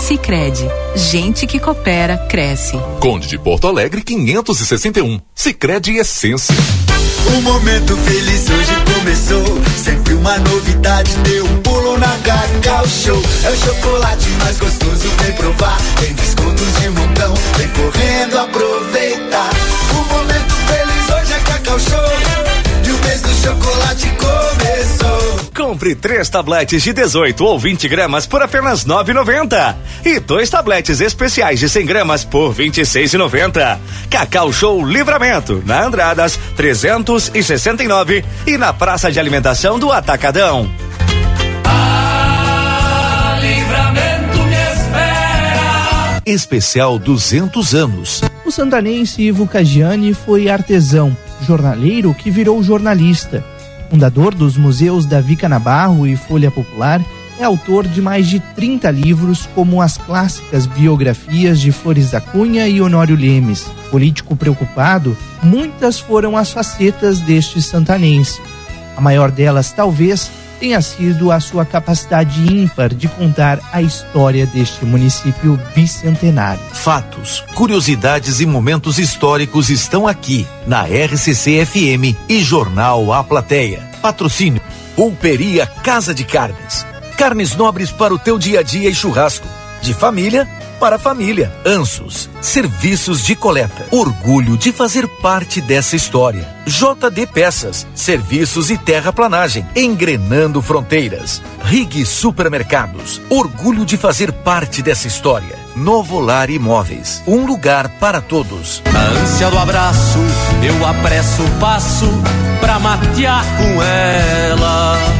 Sicredi, gente que coopera cresce. Conde de Porto Alegre 561. Sicredi Essência. Um momento feliz hoje começou. Sempre uma novidade, deu um pulo na Cacau Show. É o chocolate mais gostoso, vem provar. Tem descontos de montão, vem correndo aproveitar. O momento feliz hoje é Cacau Show. E o mês do chocolate. Compre três tabletes de 18 ou 20 gramas por apenas 9,90 e dois tabletes especiais de 100 gramas por 26,90. Cacau Show Livramento na Andradas 369 e na Praça de Alimentação do Atacadão. Livramento me espera. Especial 200 anos. O santanense Ivo Cagiani foi artesão, jornaleiro que virou jornalista. Fundador dos museus Davi Canabarro e Folha Popular, é autor de mais de 30 livros, como as clássicas biografias de Flores da Cunha e Honório Lemes. Político preocupado, muitas foram as facetas deste santanense. A maior delas, talvez, tenha sido a sua capacidade ímpar de contar a história deste município bicentenário. Fatos, curiosidades e momentos históricos estão aqui na RCC FM e Jornal A Plateia. Patrocínio Pulperia Casa de Carnes. Carnes nobres para o teu dia a dia e churrasco. De família para família. Ansos, serviços de coleta. Orgulho de fazer parte dessa história. JD Peças, serviços e terraplanagem. Engrenando fronteiras. Rig Supermercados. Orgulho de fazer parte dessa história. Novo Lar Imóveis. Um lugar para todos. Na ânsia do abraço, eu apresso o passo pra matear com ela.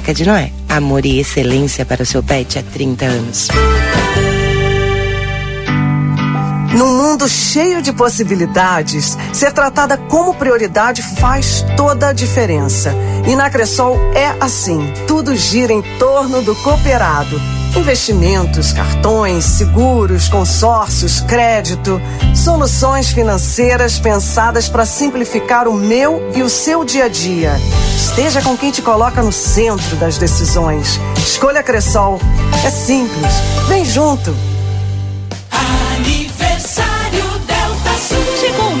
de Noé. Amor e excelência para o seu pet há 30 anos. Num mundo cheio de possibilidades, ser tratada como prioridade faz toda a diferença. E na Cressol é assim: tudo gira em torno do cooperado. Investimentos, cartões, seguros, consórcios, crédito, soluções financeiras pensadas para simplificar o meu e o seu dia a dia. Esteja com quem te coloca no centro das decisões. Escolha Cressol. É simples. Vem junto.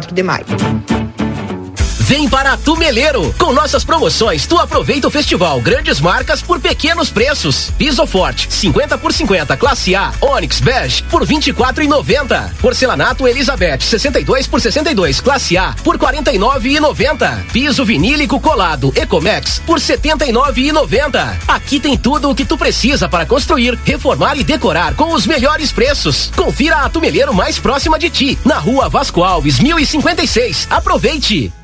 de maio. Vem para Tumeleiro. Com nossas promoções, tu aproveita o festival Grandes Marcas por pequenos preços. Piso Forte, 50 por 50, classe A, Onix Bege, por 24,90. Porcelanato Elizabeth, 62 por 62, classe A, por 49,90. Piso vinílico colado Ecomex, por 79,90. Aqui tem tudo o que tu precisa para construir, reformar e decorar com os melhores preços. Confira a Tumeleiro mais próxima de ti, na rua Vasco Alves, 1056. Aproveite!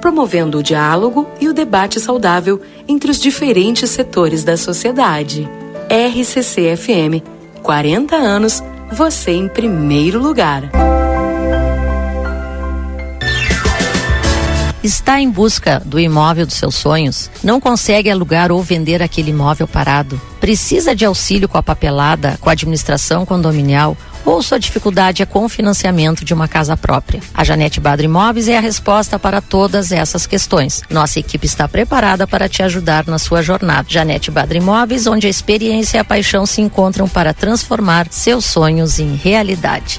promovendo o diálogo e o debate saudável entre os diferentes setores da sociedade. RCC FM, 40 anos, você em primeiro lugar. Está em busca do imóvel dos seus sonhos? Não consegue alugar ou vender aquele imóvel parado? Precisa de auxílio com a papelada, com a administração condominial? Ou sua dificuldade é com o financiamento de uma casa própria? A Janete Badra Imóveis é a resposta para todas essas questões. Nossa equipe está preparada para te ajudar na sua jornada. Janete Badra Imóveis, onde a experiência e a paixão se encontram para transformar seus sonhos em realidade.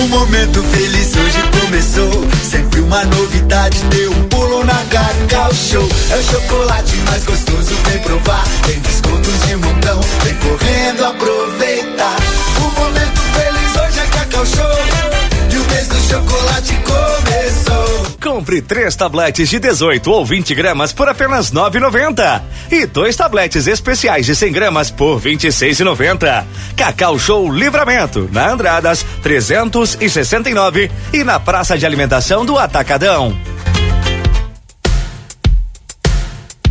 Um momento feliz hoje começou. Sempre uma novidade, deu um pulo na Cacau Show. É o chocolate mais gostoso, vem provar. Tem descontos de montão, vem correndo aproveitar. O momento feliz hoje é Cacau Show. E o mês do chocolate. Compre três tabletes de 18 ou 20 gramas por apenas 9,90 e dois tabletes especiais de 100 gramas por 26,90. Cacau Show Livramento na Andradas 369 e na Praça de Alimentação do Atacadão.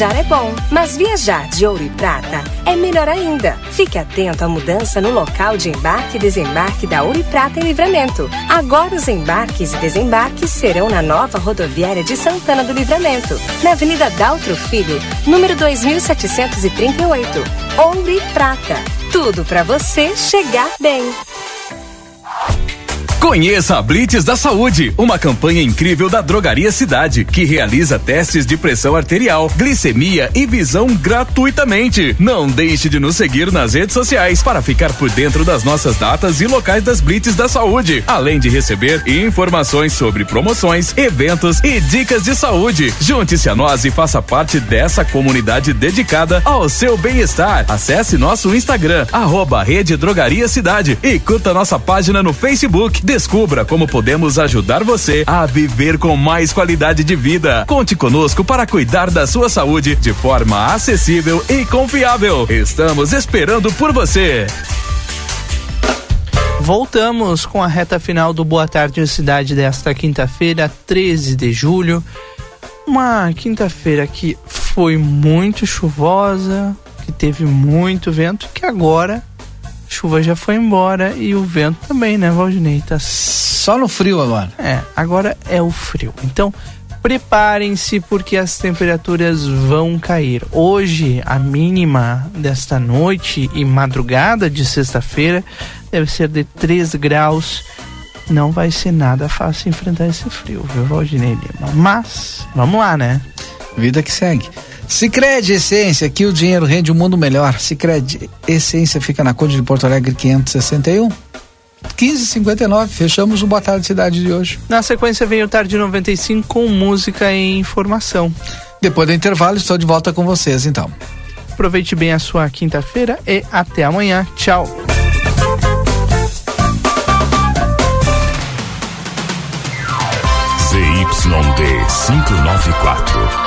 Viajar é bom, mas viajar de ouro e prata é melhor ainda. Fique atento à mudança no local de embarque e desembarque da Ouro e Prata em Livramento. Agora os embarques e desembarques serão na nova rodoviária de Santana do Livramento, na Avenida Daltro Filho, número 2738. Ouro e Prata. Tudo para você chegar bem. Conheça a Blitz da Saúde, uma campanha incrível da Drogaria Cidade, que realiza testes de pressão arterial, glicemia e visão gratuitamente. Não deixe de nos seguir nas redes sociais para ficar por dentro das nossas datas e locais das Blitz da Saúde, além de receber informações sobre promoções, eventos e dicas de saúde. Junte-se a nós e faça parte dessa comunidade dedicada ao seu bem-estar. Acesse nosso Instagram, arroba Rede Drogaria Cidade e curta nossa página no Facebook. Descubra como podemos ajudar você a viver com mais qualidade de vida. Conte conosco para cuidar da sua saúde de forma acessível e confiável. Estamos esperando por você. Voltamos com a reta final do Boa Tarde Cidade desta quinta-feira, 13 de julho. Uma quinta-feira que foi muito chuvosa, que teve muito vento, que agora chuva já foi embora e o vento também, né, Valdinei? Tá só no frio agora. É, agora é o frio. Então, preparem-se porque as temperaturas vão cair. Hoje, a mínima desta noite e madrugada de sexta-feira deve ser de 3 graus. Não vai ser nada fácil enfrentar esse frio, viu, Valdinei Lima? Mas, vamos lá, né? Vida que segue. Sicredi Essência, aqui o dinheiro rende um mundo melhor. Sicredi Essência fica na Conde de Porto Alegre 561. 1559, fechamos o Boa Tarde Cidade de hoje. Na sequência vem o Tarde 95 com música e informação. Depois do intervalo, estou de volta com vocês então. Aproveite bem a sua quinta-feira e até amanhã. Tchau. ZYD 594,